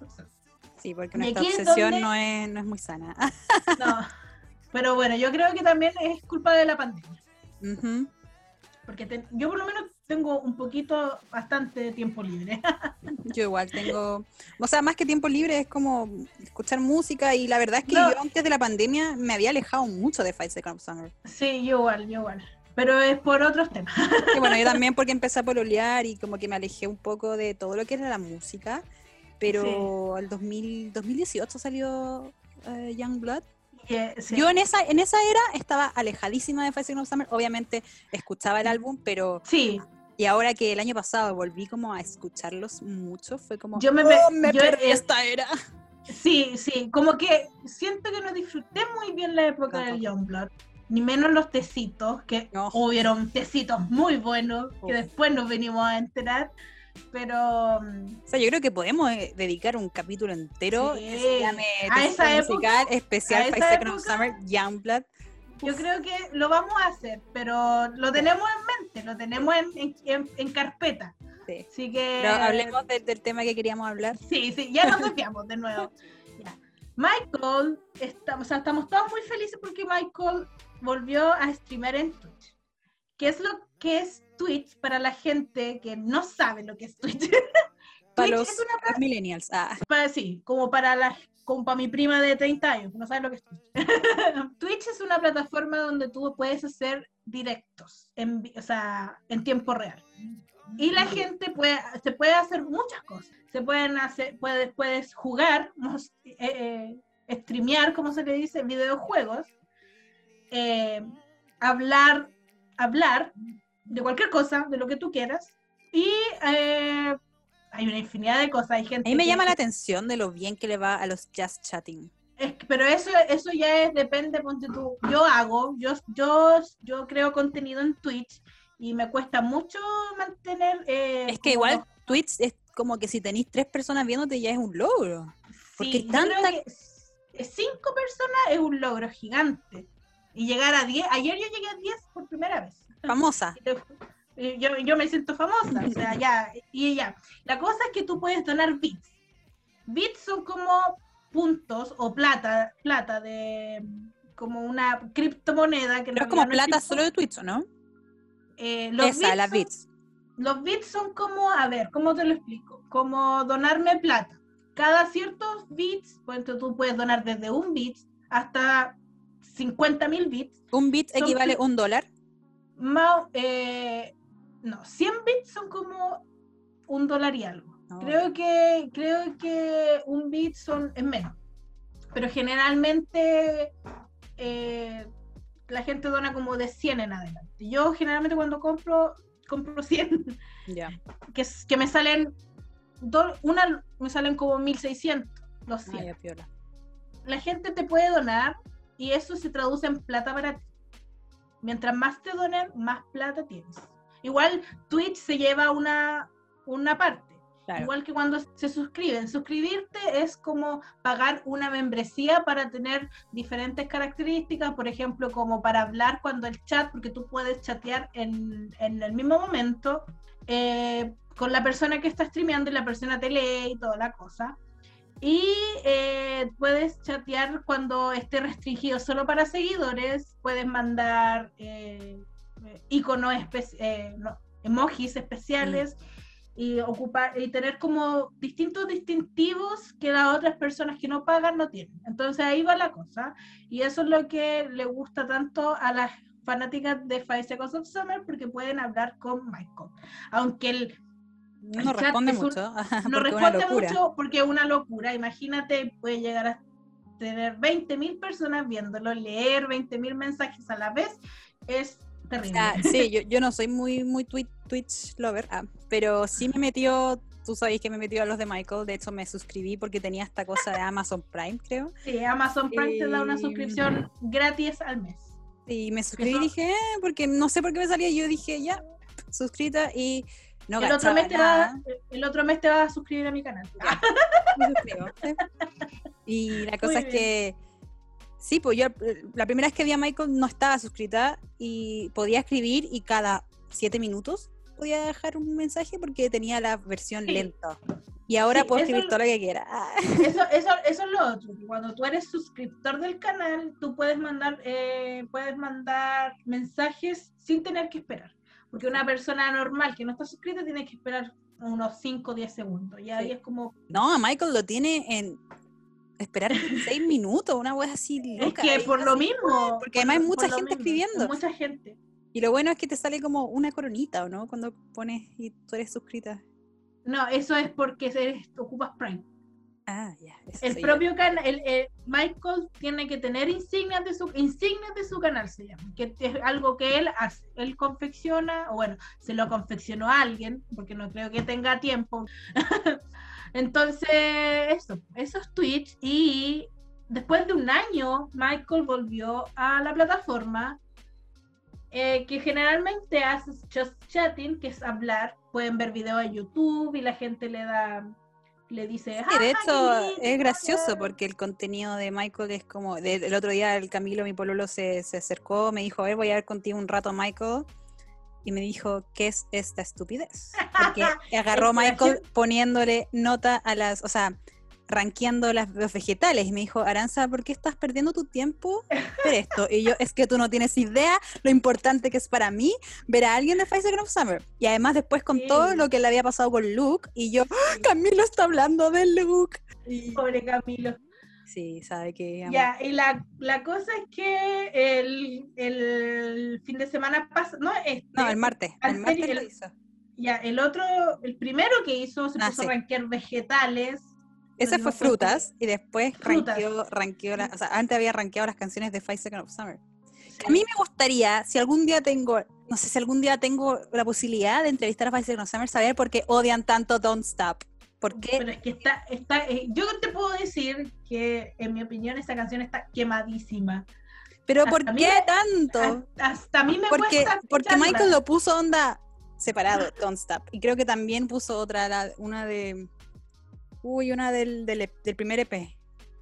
S1: Sí, porque nuestra obsesión no, es, no es muy sana.
S2: no, pero bueno, yo creo que también es culpa de la pandemia. Porque yo por lo menos tengo un poquito, bastante tiempo libre.
S1: yo igual tengo, o sea, más que tiempo libre es como escuchar música y la verdad es que yo antes de la pandemia me había alejado mucho de Five Seconds Summer.
S2: Sí, yo igual, yo igual. Pero es por otros temas.
S1: Y bueno, yo también porque empecé a pololear y como que me alejé un poco de todo lo que era la música. Pero al 2018 salió uh, Young Blood yo en esa, en esa era estaba alejadísima de Five of Summer. Obviamente escuchaba el álbum, pero.
S2: Sí.
S1: Y ahora que el año pasado volví como a escucharlos mucho, fue como.
S2: Yo me,
S1: oh, me perdí esta era.
S2: Sí, sí. Como que siento que no disfruté muy bien la época del Youngblood. Ni menos los tecitos, que hubieron tecitos muy buenos, que después nos venimos a enterar pero...
S1: Mm, o sea, yo creo que podemos eh, dedicar un capítulo entero
S2: se llame a esa
S1: musical especial Five Seconds of Summer, Youngblood.
S2: Yo creo que lo vamos a hacer, pero lo tenemos en mente, lo tenemos en, en, carpeta. Sí. Así que...
S1: Pero hablemos del tema que queríamos hablar.
S2: Sí, sí, ya nos desviamos de nuevo. Michael, o sea, estamos todos muy felices porque Michael volvió a streamer en Twitch. ¿Qué es lo que es Twitch para la gente que no sabe lo que es Twitch.
S1: para los, millennials. Ah.
S2: Para, sí, como para, la, como para mi prima de 30 años, no sabe lo que es Twitch. Twitch es una plataforma donde tú puedes hacer directos, en, o sea, en tiempo real. Y la gente puede, se puede hacer muchas cosas. Se pueden hacer, puedes, puedes jugar, eh, eh, streamear, como se le dice, videojuegos, eh, hablar, hablar, de cualquier cosa, de lo que tú quieras, Y eh, hay una infinidad de cosas. Hay gente
S1: A mí me
S2: que-
S1: llama la atención de lo bien que le va a los just chatting.
S2: Es que- pero eso, eso ya es, depende, ponte tú. Yo hago, yo, yo, yo creo contenido en Twitch y me cuesta mucho mantener. eh,
S1: Es que igual Twitch es como que si tenéis tres personas viéndote ya es un logro. Porque
S2: sí,
S1: hay
S2: yo creo
S1: tanta-
S2: que cinco personas es un logro gigante. Y llegar a 10, ayer yo llegué a 10 por primera vez.
S1: Famosa.
S2: Y Yo, yo me siento famosa, o sea, ya, y ya. La cosa es que tú puedes donar bits. Bits son como puntos o plata, plata de como una criptomoneda que
S1: Pero es
S2: realidad
S1: como
S2: no
S1: plata solo de Twitch, ¿o ¿no?
S2: Eh, los
S1: Esa,
S2: bits
S1: las
S2: son-
S1: bits.
S2: Los bits son como, a ver, ¿cómo te lo explico? Como donarme plata. Cada ciertos bits, pues tú puedes donar desde un bit hasta 50 mil bits.
S1: Un bit equivale a un dólar.
S2: Más, eh, no, 100 bits son como un dólar y algo.
S1: No.
S2: Creo que creo que un bit son es menos. Pero generalmente eh, la gente dona como de 100 en adelante. Yo generalmente cuando compro compro 100
S1: Ya.
S2: que, que me salen do- una me salen como 1600 los 100.
S1: Ah, piola.
S2: La gente te puede donar y eso se traduce en plata para ti. Mientras más te donen, más plata tienes. Igual Twitch se lleva una, una parte.
S1: Claro.
S2: Igual que cuando se suscriben. Suscribirte es como pagar una membresía para tener diferentes características, por ejemplo, como para hablar cuando el chat, porque tú puedes chatear en, en el mismo momento eh, con la persona que está streameando y la persona te lee y toda la cosa. Y eh, puedes chatear cuando esté restringido solo para seguidores, puedes mandar eh, eh, iconos, espe- eh, no, emojis especiales y ocupar y tener como distintos distintivos que las otras personas que no pagan no tienen. Entonces ahí va la cosa. Y eso es lo que le gusta tanto a las fanáticas de Five Seconds of Summer porque pueden hablar con Michael. Aunque él
S1: No
S2: el chat
S1: responde
S2: es un-
S1: mucho.
S2: no responde
S1: locura.
S2: mucho porque es una locura. Imagínate, puede llegar a tener 20.000 personas viéndolo, leer 20.000 mensajes a la vez. Es terrible.
S1: sí, yo, yo no soy muy, muy twi- Twitch lover, ah, pero sí me metió, tú sabéis que me metió a los de Michael, de hecho me suscribí porque tenía esta cosa de Amazon Prime, creo.
S2: Sí, Amazon Prime te da una
S1: Y-
S2: suscripción gratis al mes.
S1: Y me suscribí y dije, eh, porque no sé por qué me salía, yo dije, ya, suscrita y no
S2: el, otro mes te va, el otro mes te vas a suscribir a mi canal.
S1: me suscribo, ¿sí? Y la cosa
S2: Muy
S1: es que, sí, pues yo eh, la primera vez que vi a Michael no estaba suscrita y podía escribir y cada siete minutos podía dejar un mensaje porque tenía la versión
S2: Sí.
S1: lenta. Y ahora
S2: Sí,
S1: puedo escribir todo lo que quiera.
S2: Eso, eso, eso es lo otro. Cuando tú eres suscriptor del canal, tú puedes mandar, eh, puedes mandar mensajes sin tener que esperar. Porque una persona normal que no está suscrita tiene que esperar unos 5 o 10 segundos. Y ahí
S1: Sí.
S2: es como,
S1: No, a Michael lo tiene en esperar seis minutos, una wea así
S2: es
S1: loca.
S2: que
S1: y
S2: por lo
S1: así,
S2: mismo.
S1: porque
S2: por-
S1: además hay mucha gente
S2: mismo,
S1: escribiendo.
S2: Mucha gente.
S1: Y lo bueno es que te sale como una coronita, ¿o no? Cuando pones y tú eres suscrita.
S2: No, eso es porque eres- ocupas Prime.
S1: Ah, ya. eso
S2: El propio canal, el, el- Michael tiene que tener insignias de su insignias de su canal se llama, que es algo que él hace, él confecciona, o bueno, se lo confeccionó a alguien, porque no creo que tenga tiempo. Entonces, eso, eso es Twitch y después de un año Michael volvió a la plataforma eh, que generalmente hace just chatting, que es hablar, pueden ver videos en YouTube y la gente le da le dice,
S1: Sí, de
S2: "Ah,
S1: hecho,
S2: qué lindo,
S1: es gracioso
S2: hola".
S1: porque el contenido de Michael es como. de- el otro día el Camilo, mi pololo, se, se acercó, me dijo: A ver, voy a ver contigo un rato, Michael. Y me dijo: ¿Qué es esta estupidez? Porque agarró Michael poniéndole nota a las. O sea, rankeando las, los vegetales. Y me dijo: Aranza, ¿por qué estás perdiendo tu tiempo ver esto? Y yo: Es que tú no tienes idea lo importante que es para mí ver a alguien de Seconds of Summer. Y además, después con todo lo que le había pasado con Luke. Y yo: Camilo está hablando de Luke. Y-
S2: Pobre Camilo.
S1: Sí, sabe que.
S2: Ya, y la, la cosa es que el, el fin de semana pasado, no, este,
S1: No, el martes. El martes lo hizo.
S2: ya, el otro, el primero que hizo se
S1: Ah,
S2: puso
S1: sí.
S2: a rankear vegetales.
S1: Ese fue frutas y después
S2: Frutas.
S1: rankeó la- o sea, antes había rankeado las canciones de Five Seconds of Summer. A mí me gustaría, si algún día tengo, no sé si algún día tengo la posibilidad de entrevistar a Faisal Summer, saber por qué odian tanto Don't Stop. ¿Por qué?
S2: Pero es que está, está, eh, yo te puedo decir que en mi opinión esta canción está quemadísima.
S1: Pero
S2: hasta
S1: ¿por qué
S2: me-
S1: tanto?
S2: Hasta a mí me
S1: Porque,
S2: cuesta
S1: porque. Michael lo puso onda separado, Don't Stop. Y creo que también puso otra, la- una de. Uy, una del, del, del primer EP.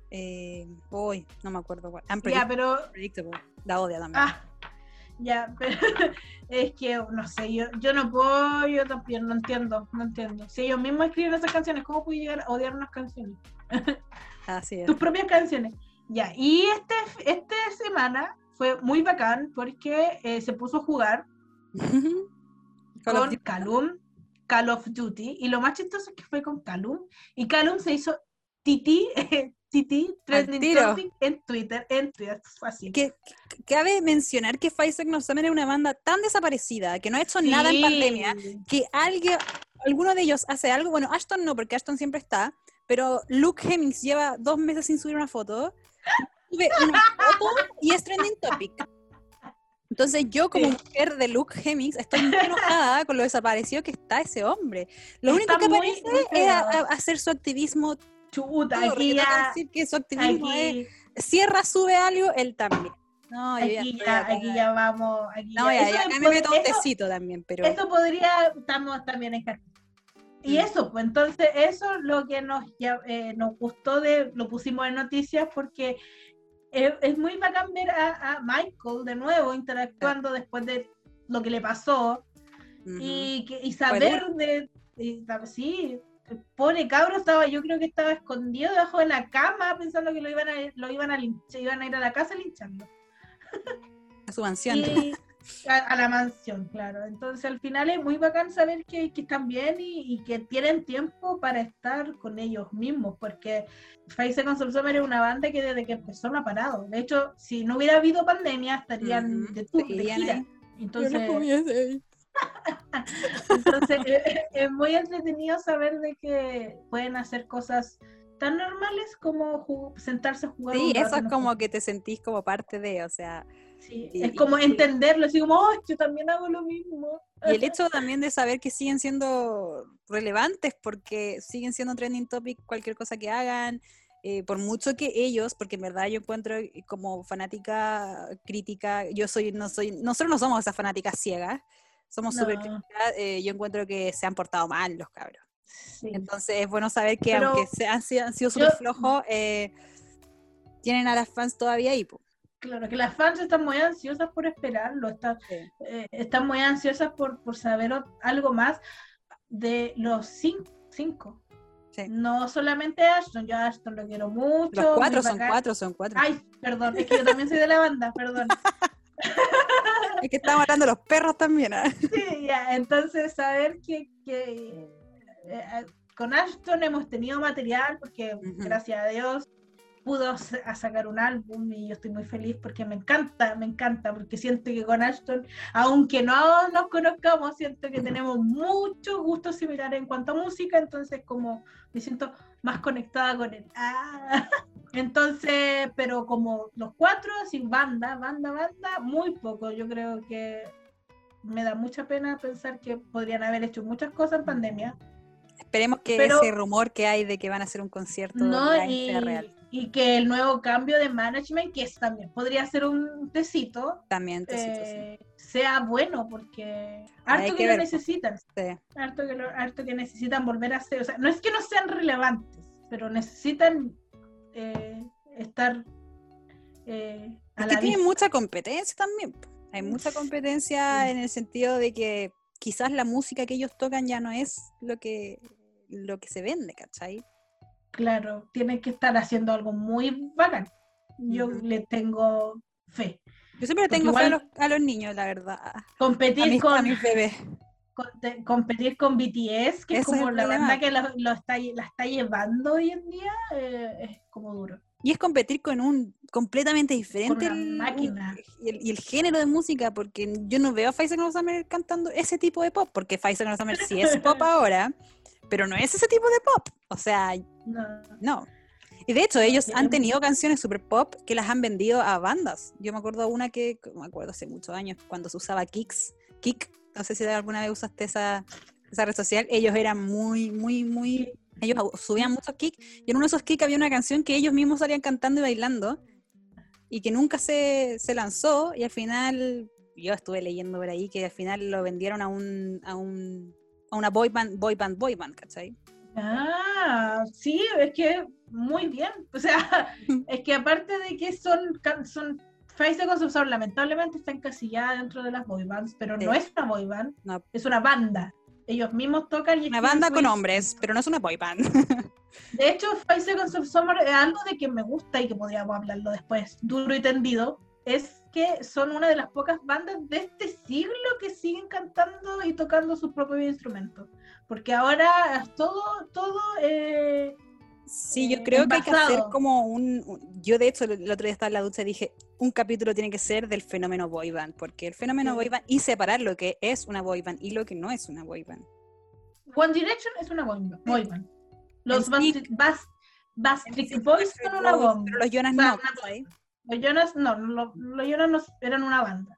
S1: Eh, uy, no me acuerdo cuál.
S2: Ya, pero
S1: Unpredictable. La odia también.
S2: Ah, ya, pero es que no sé, yo, yo no puedo, yo también no entiendo, no entiendo. Si ellos mismos escriben esas canciones, ¿cómo puedo llegar a odiar unas canciones?
S1: Así es.
S2: Tus propias canciones. Ya, y este, esta semana fue muy bacán porque eh, se puso a jugar con. Calum, Call of Duty, y lo más chistoso es que fue con Calum, y Calum se hizo Titi, Titi, trending topic en Twitter, en Twitter, fue así.
S1: que, cabe mencionar que Pfizer No Summer es una banda tan desaparecida que no ha hecho nada en pandemia que alguien, alguno de ellos hace algo, bueno, Ashton no, porque Ashton siempre está, pero Luke Hemmings lleva dos meses sin subir una foto, sube una foto y es trending topic. Entonces yo como
S2: Sí.
S1: mujer de Luke Hemmings estoy muy enojada con lo desaparecido que está ese hombre. Lo
S2: Está
S1: único que aparece
S2: muy
S1: es a-
S2: pegado.
S1: a- hacer su activismo.
S2: Chuta, aquí ya,
S1: decir que su activismo es,
S2: aquí,
S1: Sierra sube algo, él también. No,
S2: aquí ya, aquí ya vamos. Aquí
S1: No,
S2: ya.
S1: ya,
S2: Eso
S1: ya, acá
S2: es-
S1: me meto un
S2: eso-
S1: tecito también, pero
S2: Eso podría, estamos también en. Y
S1: Mm.
S2: eso, pues entonces eso es lo que nos, ya, eh, nos gustó de, lo pusimos en noticias porque es, es muy bacán ver a, a Michael de nuevo interactuando después de lo que le pasó
S1: ujú.
S2: y, que, y saber de, y sí, el pobre cabro estaba, yo creo que estaba escondido debajo de la cama pensando que lo iban a, lo iban a linchar, iban a ir a la casa a lincharlo.
S1: a su mansión.
S2: Y a, a la mansión, claro. Entonces al final es muy bacán saber que, que están bien y, y que tienen tiempo para estar con ellos mismos, porque Face con Soul Summer es una banda que desde que empezó no ha parado. De hecho, si no hubiera habido pandemia, estarían de, de gira. Entonces, entonces eh, es muy entretenido saber de que pueden hacer cosas tan normales como sentarse a jugar.
S1: Sí, eso es como que te sentís como parte de, o sea,
S2: Sí,
S1: y-
S2: es como
S1: y-
S2: entenderlo, así como, oh, yo también hago lo mismo.
S1: y el hecho también de saber que siguen siendo relevantes porque siguen siendo trending topic cualquier cosa que hagan, eh, por mucho que ellos, porque en verdad yo encuentro eh, como fanática crítica, yo soy, no soy, nosotros no somos esas fanáticas ciegas, somos
S2: No.
S1: súper eh, yo encuentro que se han portado mal los cabros.
S2: Sí.
S1: Entonces es bueno saber que
S2: Pero
S1: aunque se han, sido- han sido súper flojos, eh, tienen a las fans todavía ahí. po.
S2: Claro, que las fans están muy ansiosas por esperarlo, están,
S1: Sí.
S2: eh, están muy ansiosas por, por saber algo más de los cin- cinco.
S1: Sí.
S2: No solamente Ashton, yo a Ashton lo quiero mucho.
S1: Los cuatro son
S2: bacán.
S1: cuatro, son cuatro.
S2: Ay, perdón, es que yo también soy de la banda, perdón.
S1: Es que estamos hablando de los perros también. ¿ah?
S2: Sí, ya, entonces saber que, que, eh, con Ashton hemos tenido material, porque gracias a Dios pudo sacar un álbum y yo estoy muy feliz porque me encanta, me encanta, porque siento que con Ashton, aunque no nos conozcamos, siento que tenemos muchos gustos similares en cuanto a música, entonces como me siento más conectada con él. Ah. Entonces, pero como los cuatro, sin banda, banda, banda, muy poco. Yo creo que me da mucha pena pensar que podrían haber hecho muchas cosas en pandemia.
S1: Esperemos que
S2: Pero-
S1: ese rumor que hay de que van a hacer un concierto
S2: No, y,
S1: sea real.
S2: Y que el nuevo cambio de management, que es también podría ser un tecito,
S1: También, tecito, sí.
S2: eh, sea bueno, porque
S1: Hay
S2: harto
S1: que
S2: lo necesitan,
S1: Sí.
S2: harto que, lo- harto que necesitan volver a ser, o sea, no es que no sean relevantes, pero necesitan eh, estar eh, a
S1: Es
S2: la
S1: que tienen mucha competencia también. Hay mucha competencia
S2: Sí.
S1: en el sentido de que quizás la música que ellos tocan ya no es lo que, lo que se vende, ¿cachai?
S2: Claro, tienen que estar haciendo algo muy bacán. Yo
S1: Ujú.
S2: le tengo fe.
S1: Yo siempre tengo fe a los, a los niños, la verdad. A
S2: Competir
S1: mis,
S2: con,
S1: a mis bebés.
S2: con- te- competir con BTS, que es
S1: Ese es
S2: como
S1: el
S2: la banda que lo, lo está, la está llevando hoy en día, eh, es como duro.
S1: Y es competir con un completamente diferente
S2: una
S1: el- un-
S2: máquina.
S1: y, el, y el género de música, porque yo no veo a Faisal Summer cantando ese tipo de pop, porque Faisal Summer sí es pop ahora, pero no es ese tipo de pop. O sea,
S2: No.
S1: no. Y de hecho, ellos han tenido canciones super pop que las han vendido a bandas. Yo me acuerdo una que, me acuerdo hace muchos años, cuando se usaba Kicks, Kick, no sé si alguna vez usaste esa, esa red social, ellos eran muy, muy, muy, ellos subían muchos Kick, y en uno de esos Kick había una canción que ellos mismos salían cantando y bailando, y que nunca se, se lanzó, y al final, yo estuve leyendo por ahí que al final lo vendieron a un, a un a una boy band, boy band, boy band, ¿cachai?
S2: Ah, sí, es que muy bien. O sea, es que aparte de que son, son Face de Concepción, lamentablemente está encasillada dentro de las boy bands, pero no es una boy band, es una banda. Ellos mismos tocan y
S1: Una banda con hombres, pero no es una boy band.
S2: De hecho, Face de Concepción es algo de que me gusta y que podríamos hablarlo después, duro y tendido, es que son una de las pocas bandas de este siglo que siguen cantando y tocando sus propios instrumentos. Porque ahora es todo, todo... Eh,
S1: sí, yo creo que hay que hacer como un, Yo de hecho el otro día estaba en la ducha y dije, un capítulo tiene que ser del fenómeno boyband, porque el fenómeno boyband y separar lo que es una boyband y lo que no es una boyband.
S2: One Direction es una boyband. Los Backstreet Boys son una boyband.
S1: Los Jonas no.
S2: Los Jonas no, los, Jonas no eran una banda.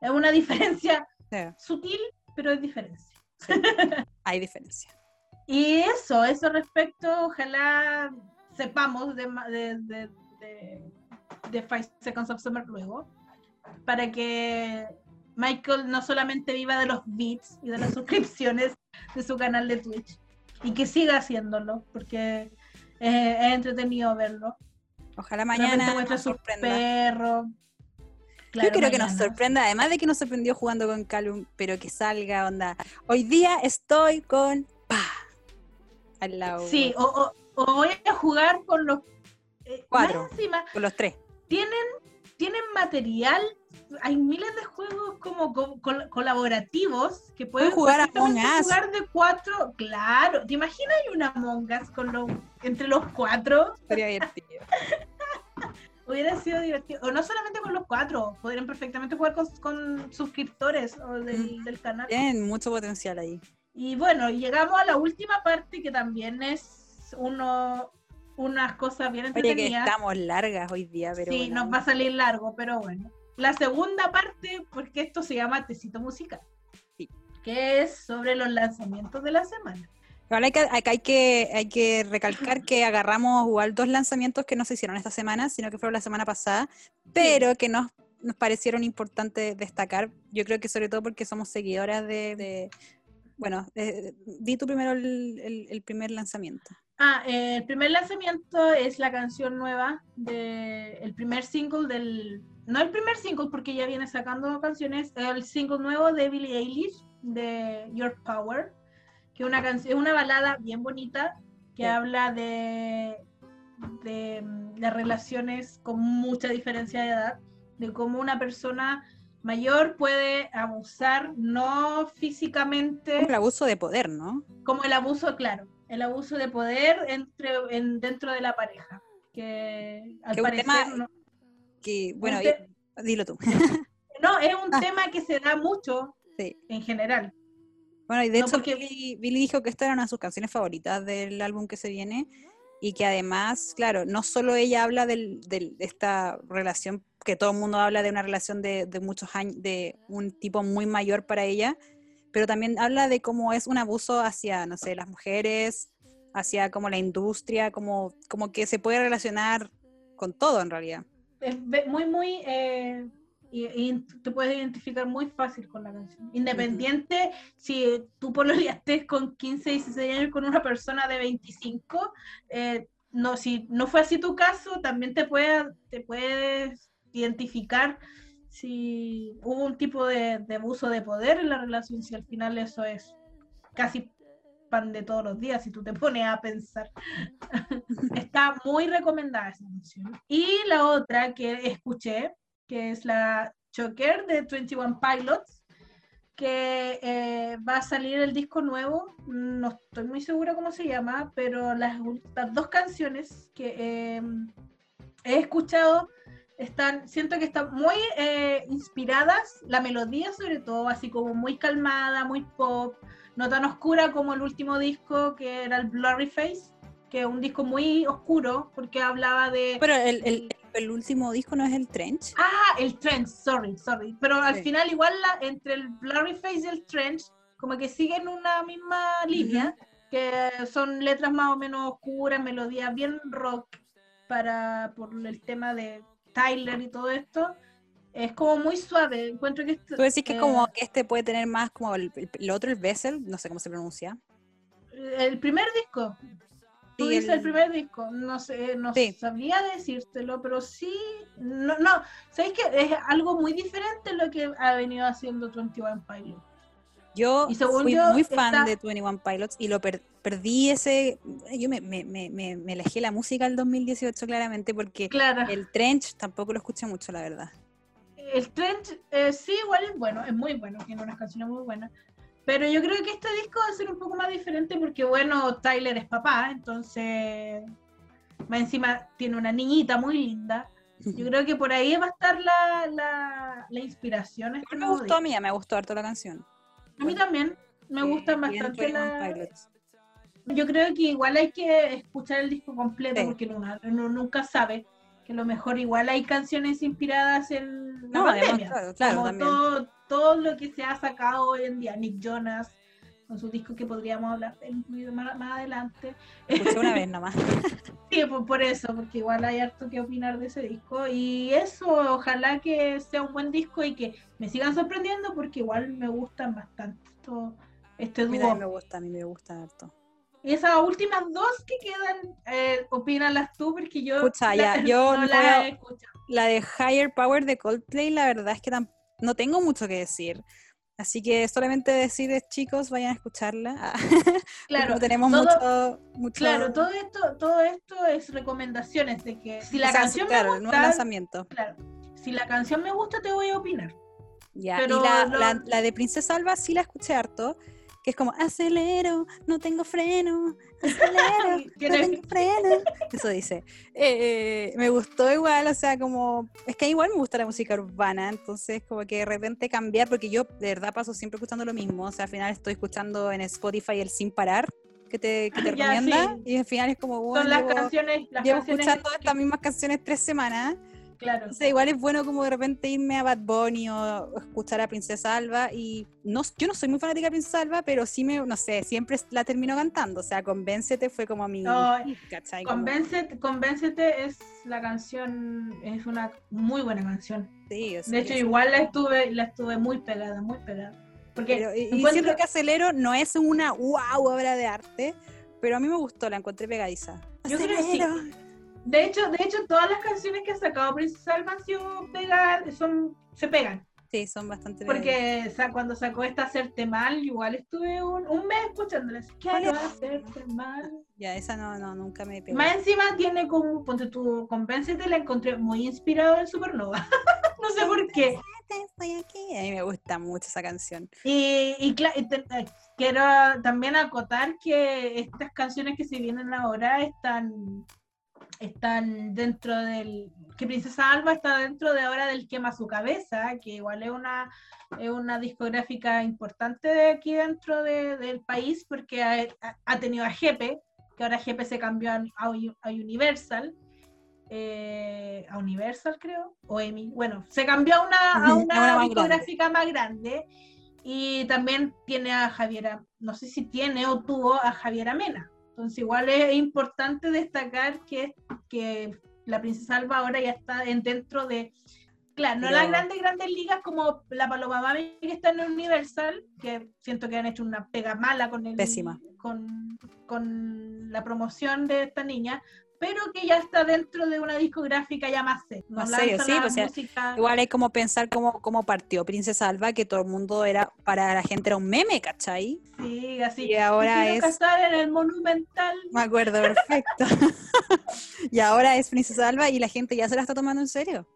S2: Es una diferencia sutil, pero es diferencia.
S1: hay diferencia.
S2: y eso, eso respecto, ojalá sepamos de, de, de, de, de Five Seconds of Summer luego, para que Michael no solamente viva de los beats y de las suscripciones de su canal de Twitch, y que siga haciéndolo, porque es entretenido verlo.
S1: Ojalá mañana nos sorprenda. Perro. Yo quiero que nos sorprenda, además de que nos sorprendió jugando con Calum, pero que salga, onda. Hoy día estoy con Pa.
S2: Al lado. Sí, o, voy a jugar con los
S1: eh, cuatro. con los tres.
S2: Tienen, tienen material. Hay miles de juegos como colaborativos que pueden
S1: jugar a jugar
S2: de cuatro. Claro, ¿te imaginas una Among Us con los, entre los cuatro?
S1: Sería divertido.
S2: Hubiera sido divertido. O no solamente con los cuatro, podrían perfectamente jugar con, suscriptores del, del, canal.
S1: Tienen mucho potencial ahí.
S2: Y bueno, llegamos a la última parte que también es uno, unas cosas bien entretenidas.
S1: Oye, que estamos largas hoy día, pero.
S2: Sí, nos va a salir largo, pero bueno. La segunda parte, porque esto se llama Tecito Musical. Sí. Que es sobre los lanzamientos de la semana.
S1: Ahora hay que, hay, que, hay que recalcar que agarramos igual dos lanzamientos que no se hicieron esta semana, sino que fueron la semana pasada, pero que nos, nos parecieron importantes destacar. Yo creo que sobre todo porque somos seguidoras de... bueno, di tú primero el, el, primer lanzamiento.
S2: Ah, el primer lanzamiento es la canción nueva, de, el primer single del... No el primer single porque ya viene sacando canciones, el single nuevo de Billie Eilish, de Your Power que una canción, una balada bien bonita que habla de, de, relaciones con mucha diferencia de edad, de cómo una persona mayor puede abusar, no físicamente.
S1: Como el abuso de poder, ¿no?
S2: Como el abuso, claro, el abuso de poder entre, en, dentro de la pareja. Que al parecer. no,
S1: que, bueno, dilo tú.
S2: no, es un tema que se da mucho en general.
S1: Bueno, y de hecho Billy, dijo que esta era una de sus canciones favoritas del álbum que se viene y que además, claro, no solo ella habla de esta relación, que todo el mundo habla de una relación de, muchos años, de un tipo muy mayor para ella, pero también habla de cómo es un abuso hacia, no sé, las mujeres, hacia como la industria, como, como que se puede relacionar con todo en realidad.
S2: Es muy, muy... Eh y, te puedes identificar muy fácil con la canción. Independiente si tú pololeaste con 15, 16 años con una persona de 25, eh, no, si no fue así tu caso, también te, puede, te puedes identificar si hubo un tipo de, de abuso de poder en la relación, si al final eso es casi pan de todos los días, si tú te pones a pensar. Está muy recomendada esa canción. Y la otra que escuché, que es la Choker de 21 Pilots, que eh, va a salir el disco nuevo, no estoy muy segura cómo se llama, pero las, dos canciones que em, he escuchado están, siento que están muy eh, inspiradas, la melodía sobre todo, así como muy calmada, muy pop, no tan oscura como el último disco que era el Blurry Face, que es un disco muy oscuro, porque hablaba de...
S1: el último disco no es el Trench.
S2: Ah, el Trench, sorry, sorry. Pero al final igual la, entre el Blurry Face y el Trench, como que siguen una misma línea, que son letras más o menos oscuras, melodías bien rock, para por el tema de Tyler y todo esto. Es como muy suave, encuentro que...
S1: Tú decís que como que este puede tener más como el, el otro, el Vessel, no sé cómo se pronuncia.
S2: El primer disco, Tú dices el... primer disco, no sé, no sabría decírtelo, pero sí, no, no, ¿sabéis que es algo muy diferente lo que ha venido haciendo 21 Pilots?
S1: Yo fui muy fan de 21 Pilots y lo perdí ese, yo me, me, me, me, alejé la música del 2018 claramente porque el Trench tampoco lo escuché mucho, la verdad.
S2: El Trench eh, sí, igual es bueno, es muy bueno, tiene unas canciones muy buenas, pero yo creo que este disco va a ser un poco más diferente porque, bueno, Tyler es papá, entonces, más encima tiene una niñita muy linda. Yo creo que por ahí va a estar la, la, la inspiración.
S1: Este me gustó a mí, me gustó harto la canción.
S2: A mí también, me gusta bastante la... Yo creo que igual hay que escuchar el disco completo porque uno, nunca sabe que a lo mejor igual hay canciones inspiradas en la pandemia. claro, claro, también todo lo que se ha sacado hoy en día, Nick Jonas, con su disco que podríamos hablar más, más adelante.
S1: Escuché una vez nomás.
S2: sí, pues por eso, porque igual hay harto que opinar de ese disco. Y eso, ojalá que sea un buen disco y que me sigan sorprendiendo, porque igual me gustan bastante esto, este dúo.
S1: A mí me gusta, a mí me gusta harto.
S2: Y esas últimas dos que quedan, eh, opínanlas tú, porque yo,
S1: Escucha, ya, yo no la, he la de Higher Power de Coldplay, la verdad es que tampoco no tengo mucho que decir. Así que solamente decirles, chicos, vayan a escucharla.
S2: Claro,
S1: no tenemos mucho, mucho,
S2: Claro, todo esto, todo esto es recomendaciones de que si la canción
S1: claro,
S2: me
S1: gusta, lanzamiento.
S2: Claro, si la canción me gusta, te voy a opinar.
S1: Ya, y la, la, la, de Princesa Alba sí la escuché harto que es como acelero, no tengo freno, acelero, no freno. Eso dice. Eh, me gustó igual, o sea, como, es que igual me gusta la música urbana, entonces como que de repente cambiar, porque yo de verdad paso siempre escuchando lo mismo, o sea, al final estoy escuchando en Spotify el Sin Parar, que te, que te recomienda, y al final es como,
S2: bueno, Son las canciones, las
S1: llevo
S2: canciones
S1: escuchando estas mismas canciones tres semanas,
S2: Claro.
S1: igual es bueno como de repente irme a Bad Bunny o escuchar a Princesa Alba y no, yo no soy muy fanática de Princesa Alba, pero sí me, no sé, siempre la termino cantando, o sea, Convéncete fue como mi...
S2: Convéncete, Convéncete es la canción, es una muy buena canción.
S1: Sí,
S2: de hecho, igual la estuve, la estuve muy pegada, muy pegada. Porque
S1: y, siento que Acelero no es una wow obra de arte, pero a mí me gustó, la encontré pegadiza.
S2: Yo creo que sí. De hecho, de hecho, todas las canciones que ha sacado Princesa Alba han sido son, se pegan.
S1: Sí, son bastante
S2: Porque cuando sacó esta Hacerte Mal, igual estuve un, un mes escuchándola. Quiero hacerte mal.
S1: Ya, esa no, no, nunca me
S2: pegó. Más encima tiene como, ponte tu, convéncete, la encontré muy inspirado en Supernova. no sé por qué.
S1: Estoy aquí. A mí me gusta mucho esa canción.
S2: Y, y, eh, quiero también acotar que estas canciones que se vienen ahora están están dentro del que Princesa Alba está dentro de ahora del Quema su cabeza, que igual es una, es una discográfica importante de aquí dentro de, del país porque ha, ha, tenido a Jepe, que ahora Jepe se cambió a, a Universal, eh, a Universal creo, o EMI, bueno, se cambió a una, a una discográfica más grande y también tiene a Javiera, no sé si tiene o tuvo a Javiera Mena entonces igual es importante destacar que, que la Princesa Alba ahora ya está en, dentro de, claro, no las grandes, grandes ligas como la Paloma Mami que está en Universal, que siento que han hecho una pega mala con el,
S1: Pésima.
S2: Con, con la promoción de esta niña, pero que ya está dentro de una discográfica ya más seria.
S1: Más serio, sí, pues igual hay como pensar cómo, cómo partió Princesa Alba, que todo el mundo era, para la gente era un meme, ¿cachai?
S2: Sí, así.
S1: Y ahora es...
S2: estar en el Monumental.
S1: Me acuerdo, perfecto. y ahora es Princesa Alba y la gente ya se la está tomando en serio.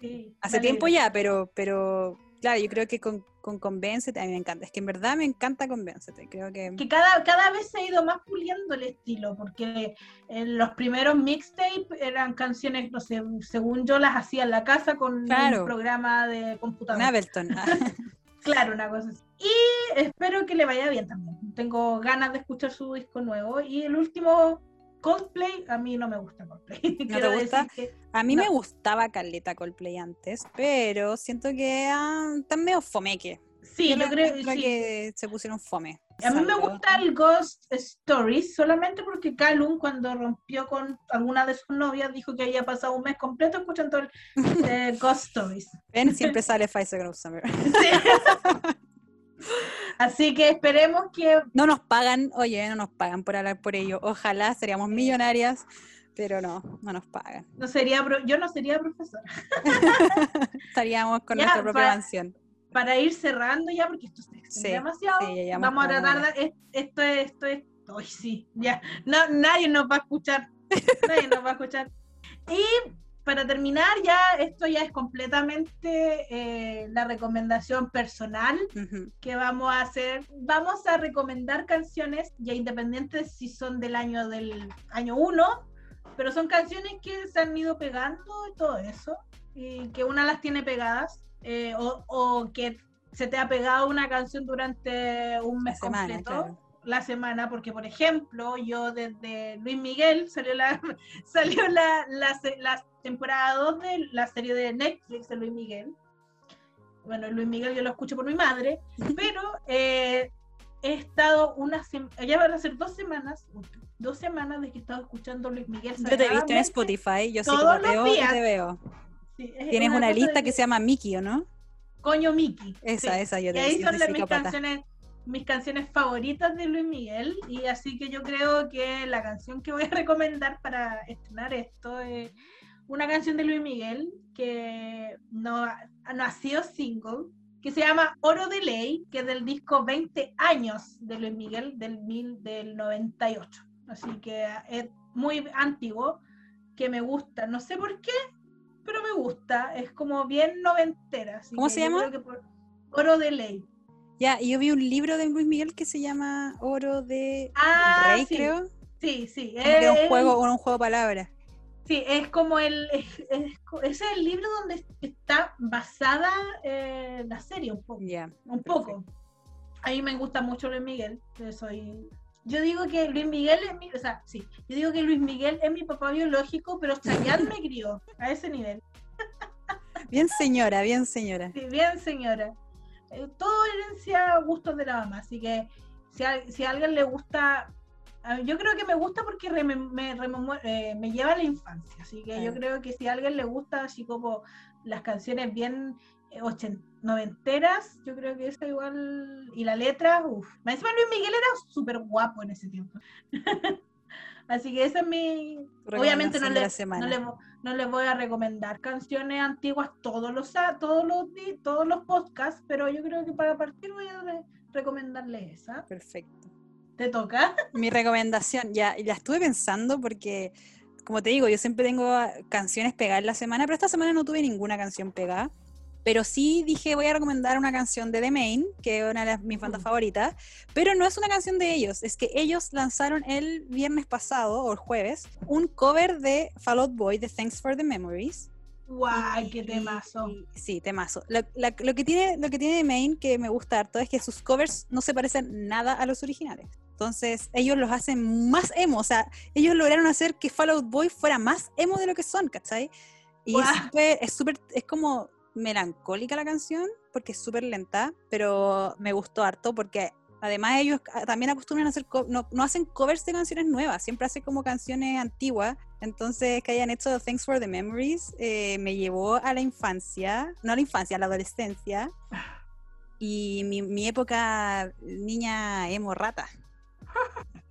S2: Sí.
S1: Hace tiempo ya, pero, pero claro, yo creo que con, con Convéncete, a mí me encanta. Es que en verdad me encanta Convéncete. Creo que.
S2: Que cada, cada vez se ha ido más puliendo el estilo, porque en los primeros mixtapes eran canciones, no sé, según yo las hacía en la casa con un programa de computador.
S1: Ableton.
S2: claro, una cosa así. Y espero que le vaya bien también. Tengo ganas de escuchar su disco nuevo. Y el último Coldplay, a mí no me gusta Coldplay.
S1: ¿No te gusta? A mí me gustaba Caleta Coldplay antes, pero siento que ah, están medio fomeque.
S2: Sí, yo creo
S1: que se pusieron fome.
S2: A mí me gusta el Ghost Stories solamente porque Calum cuando rompió con alguna de sus novias dijo que había pasado un mes completo escuchando el eh, Ghost Stories.
S1: Ven, siempre sale Pfizer Ghost Summer.
S2: Así que esperemos que...
S1: No nos pagan, oye, no nos pagan por hablar por ello. Ojalá seríamos millonarias, pero no, no nos pagan.
S2: No sería, yo no sería profesora.
S1: Estaríamos con nuestra propia mansión
S2: para ir cerrando ya, porque esto se demasiado, vamos a tratar de, esto es, esto es, hoy sí, ya, no, nadie nos va a escuchar, nadie nos va a escuchar. Y para terminar ya, esto ya es completamente eh, la recomendación personal que vamos a hacer. Vamos a recomendar canciones ya independientes si son del año del año 1, pero son canciones que se han ido pegando y todo eso, y que una las tiene pegadas eh, o, que se te ha pegado una canción durante un mes completo, la semana, porque por ejemplo, yo desde Luis Miguel salió la salió la, la, temporada 2 de la serie de Netflix de Luis Miguel. Bueno, Luis Miguel yo lo escucho por mi madre, pero eh, he estado una ya van a ser dos semanas, dos semanas de que he estado escuchando Luis Miguel.
S1: Yo te he visto en Spotify, yo sí te veo. Tienes una, lista que se llama Mickey, ¿o no?
S2: Coño Mickey.
S1: Esa, esa, yo
S2: te Y ahí son mis canciones, mis canciones favoritas de Luis Miguel. Y así que yo creo que la canción que voy a recomendar para estrenar esto es una canción de Luis Miguel que no, no ha sido single, que se llama Oro de Ley, que es del disco 20 años de Luis Miguel del, mil, del 98. Así que es muy antiguo, que me gusta. No sé por qué, pero me gusta. Es como bien noventera.
S1: ¿Cómo se llama?
S2: Oro de Ley.
S1: Ya, y yo vi un libro de Luis Miguel que se llama Oro de
S2: ah,
S1: Rey, creo.
S2: Sí, sí.
S1: Es un juego, un juego de palabras.
S2: Sí, es como el. Es, es el libro donde está basada eh, la serie, un poco. Un poco. A mí me gusta mucho Luis Miguel. Soy yo digo que Luis Miguel es mi, o sea, sí, yo digo que Luis Miguel es mi papá biológico, pero Chayanne me crió a ese nivel.
S1: Bien señora, bien señora.
S2: Sí, bien señora. Eh, todo herencia gustos de la mamá, así que si a, si a alguien le gusta, yo creo que me gusta porque me, me, eh, me, lleva a la infancia, así que yo creo que si a alguien le gusta así como las canciones bien noventeras, yo creo que esa igual, y la letra, uff. Encima Luis Miguel era súper guapo en ese tiempo. Así que esa es mi... Obviamente no le, no, le, voy a recomendar canciones antiguas todos los, todos los, todos los podcasts, pero yo creo que para partir voy a recomendarle esa.
S1: Perfecto.
S2: ¿Te toca?
S1: Mi recomendación, ya, ya estuve pensando porque, como te digo, yo siempre tengo canciones pegadas en la semana, pero esta semana no tuve ninguna canción pegada. Pero sí dije, voy a recomendar una canción de The Main, que es una de mis bandas favoritas, pero no es una canción de ellos, es que ellos lanzaron el viernes pasado, o el jueves, un cover de Fall Out Boy de Thanks for the Memories.
S2: ¡Guay, qué temazo!
S1: sí, temazo. Lo, lo, que tiene, lo que tiene The Main, que me gusta harto, es que sus covers no se parecen nada a los originales. Entonces, ellos los hacen más emo, o sea, ellos lograron hacer que Fall Out Boy fuera más emo de lo que son, ¿cachai? Y es súper, es como melancólica la canción porque es súper lenta, pero me gustó harto porque además ellos también acostumbran a hacer, no, no, hacen covers de canciones nuevas, siempre hacen como canciones antiguas. Entonces, que hayan hecho Thanks for the Memories eh, me llevó a la infancia, no a la infancia, a la adolescencia. Y mi, mi época niña emo rata.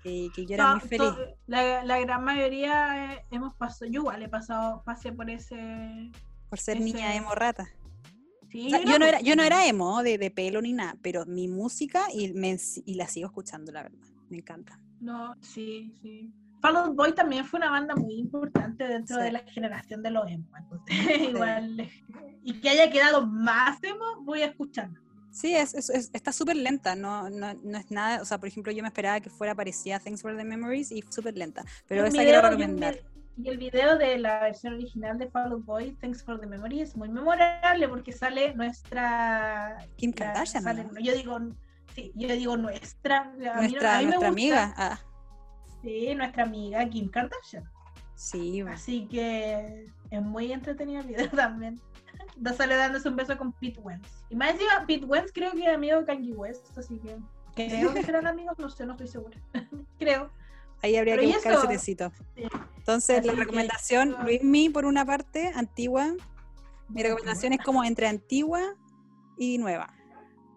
S1: que yo era muy feliz.
S2: La, la, gran mayoría eh, hemos pasado, yo igual he pasado, pasé por ese
S1: por ser niña emo rata. Yo, no era, yo no era emo de, de pelo ni nada, pero mi música y, me, y la sigo escuchando, la verdad. Me encanta.
S2: No, sí, sí. Fall Out Boy también fue una banda muy importante dentro de la generación de los emo. igual, y que haya quedado más emo, voy a escucharlo.
S1: Sí, es, es, está súper lenta, no, no, no, es nada, o sea, por ejemplo, yo me esperaba que fuera parecida Thanks for the Memories y súper lenta, pero esa quiero recomendar.
S2: Y el video de la versión original de Fall Out Boy, Thanks for the Memory, es muy memorable porque sale nuestra.
S1: Kim Kardashian.
S2: Yo digo, sí, yo digo nuestra.
S1: nuestra, nuestra amiga. Ah.
S2: Sí, nuestra amiga Kim Kardashian.
S1: Sí,
S2: Así que es muy entretenido el video también. Da sale dándose un beso con Pete Wentz. Y más encima, Pete Wentz creo que es amigo de Kanye West, así que creo que serán amigos, no sé, no estoy segura. creo.
S1: Ahí habría
S2: Pero
S1: que
S2: ¿y
S1: buscar
S2: eso?
S1: tecito.
S2: Sí.
S1: Entonces, la
S2: Así
S1: recomendación, Luismi, por una parte, antigua. Mi recomendación es como entre antigua y nueva,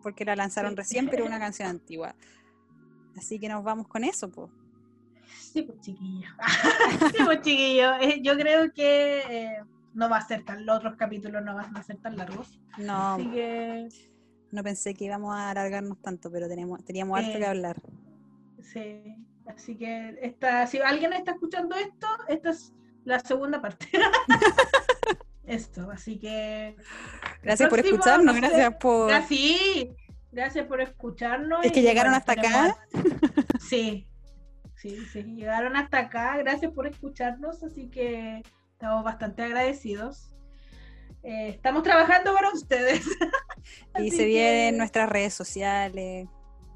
S1: porque la lanzaron recién, pero una canción antigua. Así que nos vamos con eso, pues.
S2: Sí, pues chiquillo. sí, pues chiquillo. Eh, yo creo que eh, no va a ser tan, los otros capítulos no van a ser tan largos.
S1: No,
S2: Así que
S1: no pensé que íbamos a alargarnos tanto, pero tenemos, teníamos harto
S2: Eh,
S1: que hablar.
S2: Sí, así que esta, si alguien está escuchando esto, esta es la segunda parte. esto, así que
S1: Gracias por escucharnos, gracias por...
S2: ah, sí, gracias por escucharnos.
S1: Es que llegaron
S2: bueno,
S1: hasta acá.
S2: Sí, sí, sí, llegaron hasta acá. Gracias por escucharnos, así que estamos bastante agradecidos. Eh, estamos trabajando para ustedes.
S1: Y se vienen
S2: que-
S1: nuestras redes sociales,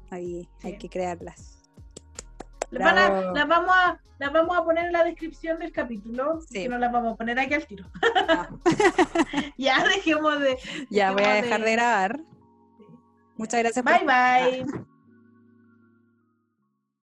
S1: ahí hay que crearlas.
S2: Las, van a-
S1: Bravo.
S2: las vamos a, las vamos a poner en la descripción del capítulo,
S1: Sí.
S2: que no las vamos a poner aquí al tiro. Ya dejemos de.
S1: ya voy a dejar de grabar. Muchas gracias por
S2: Bye bye.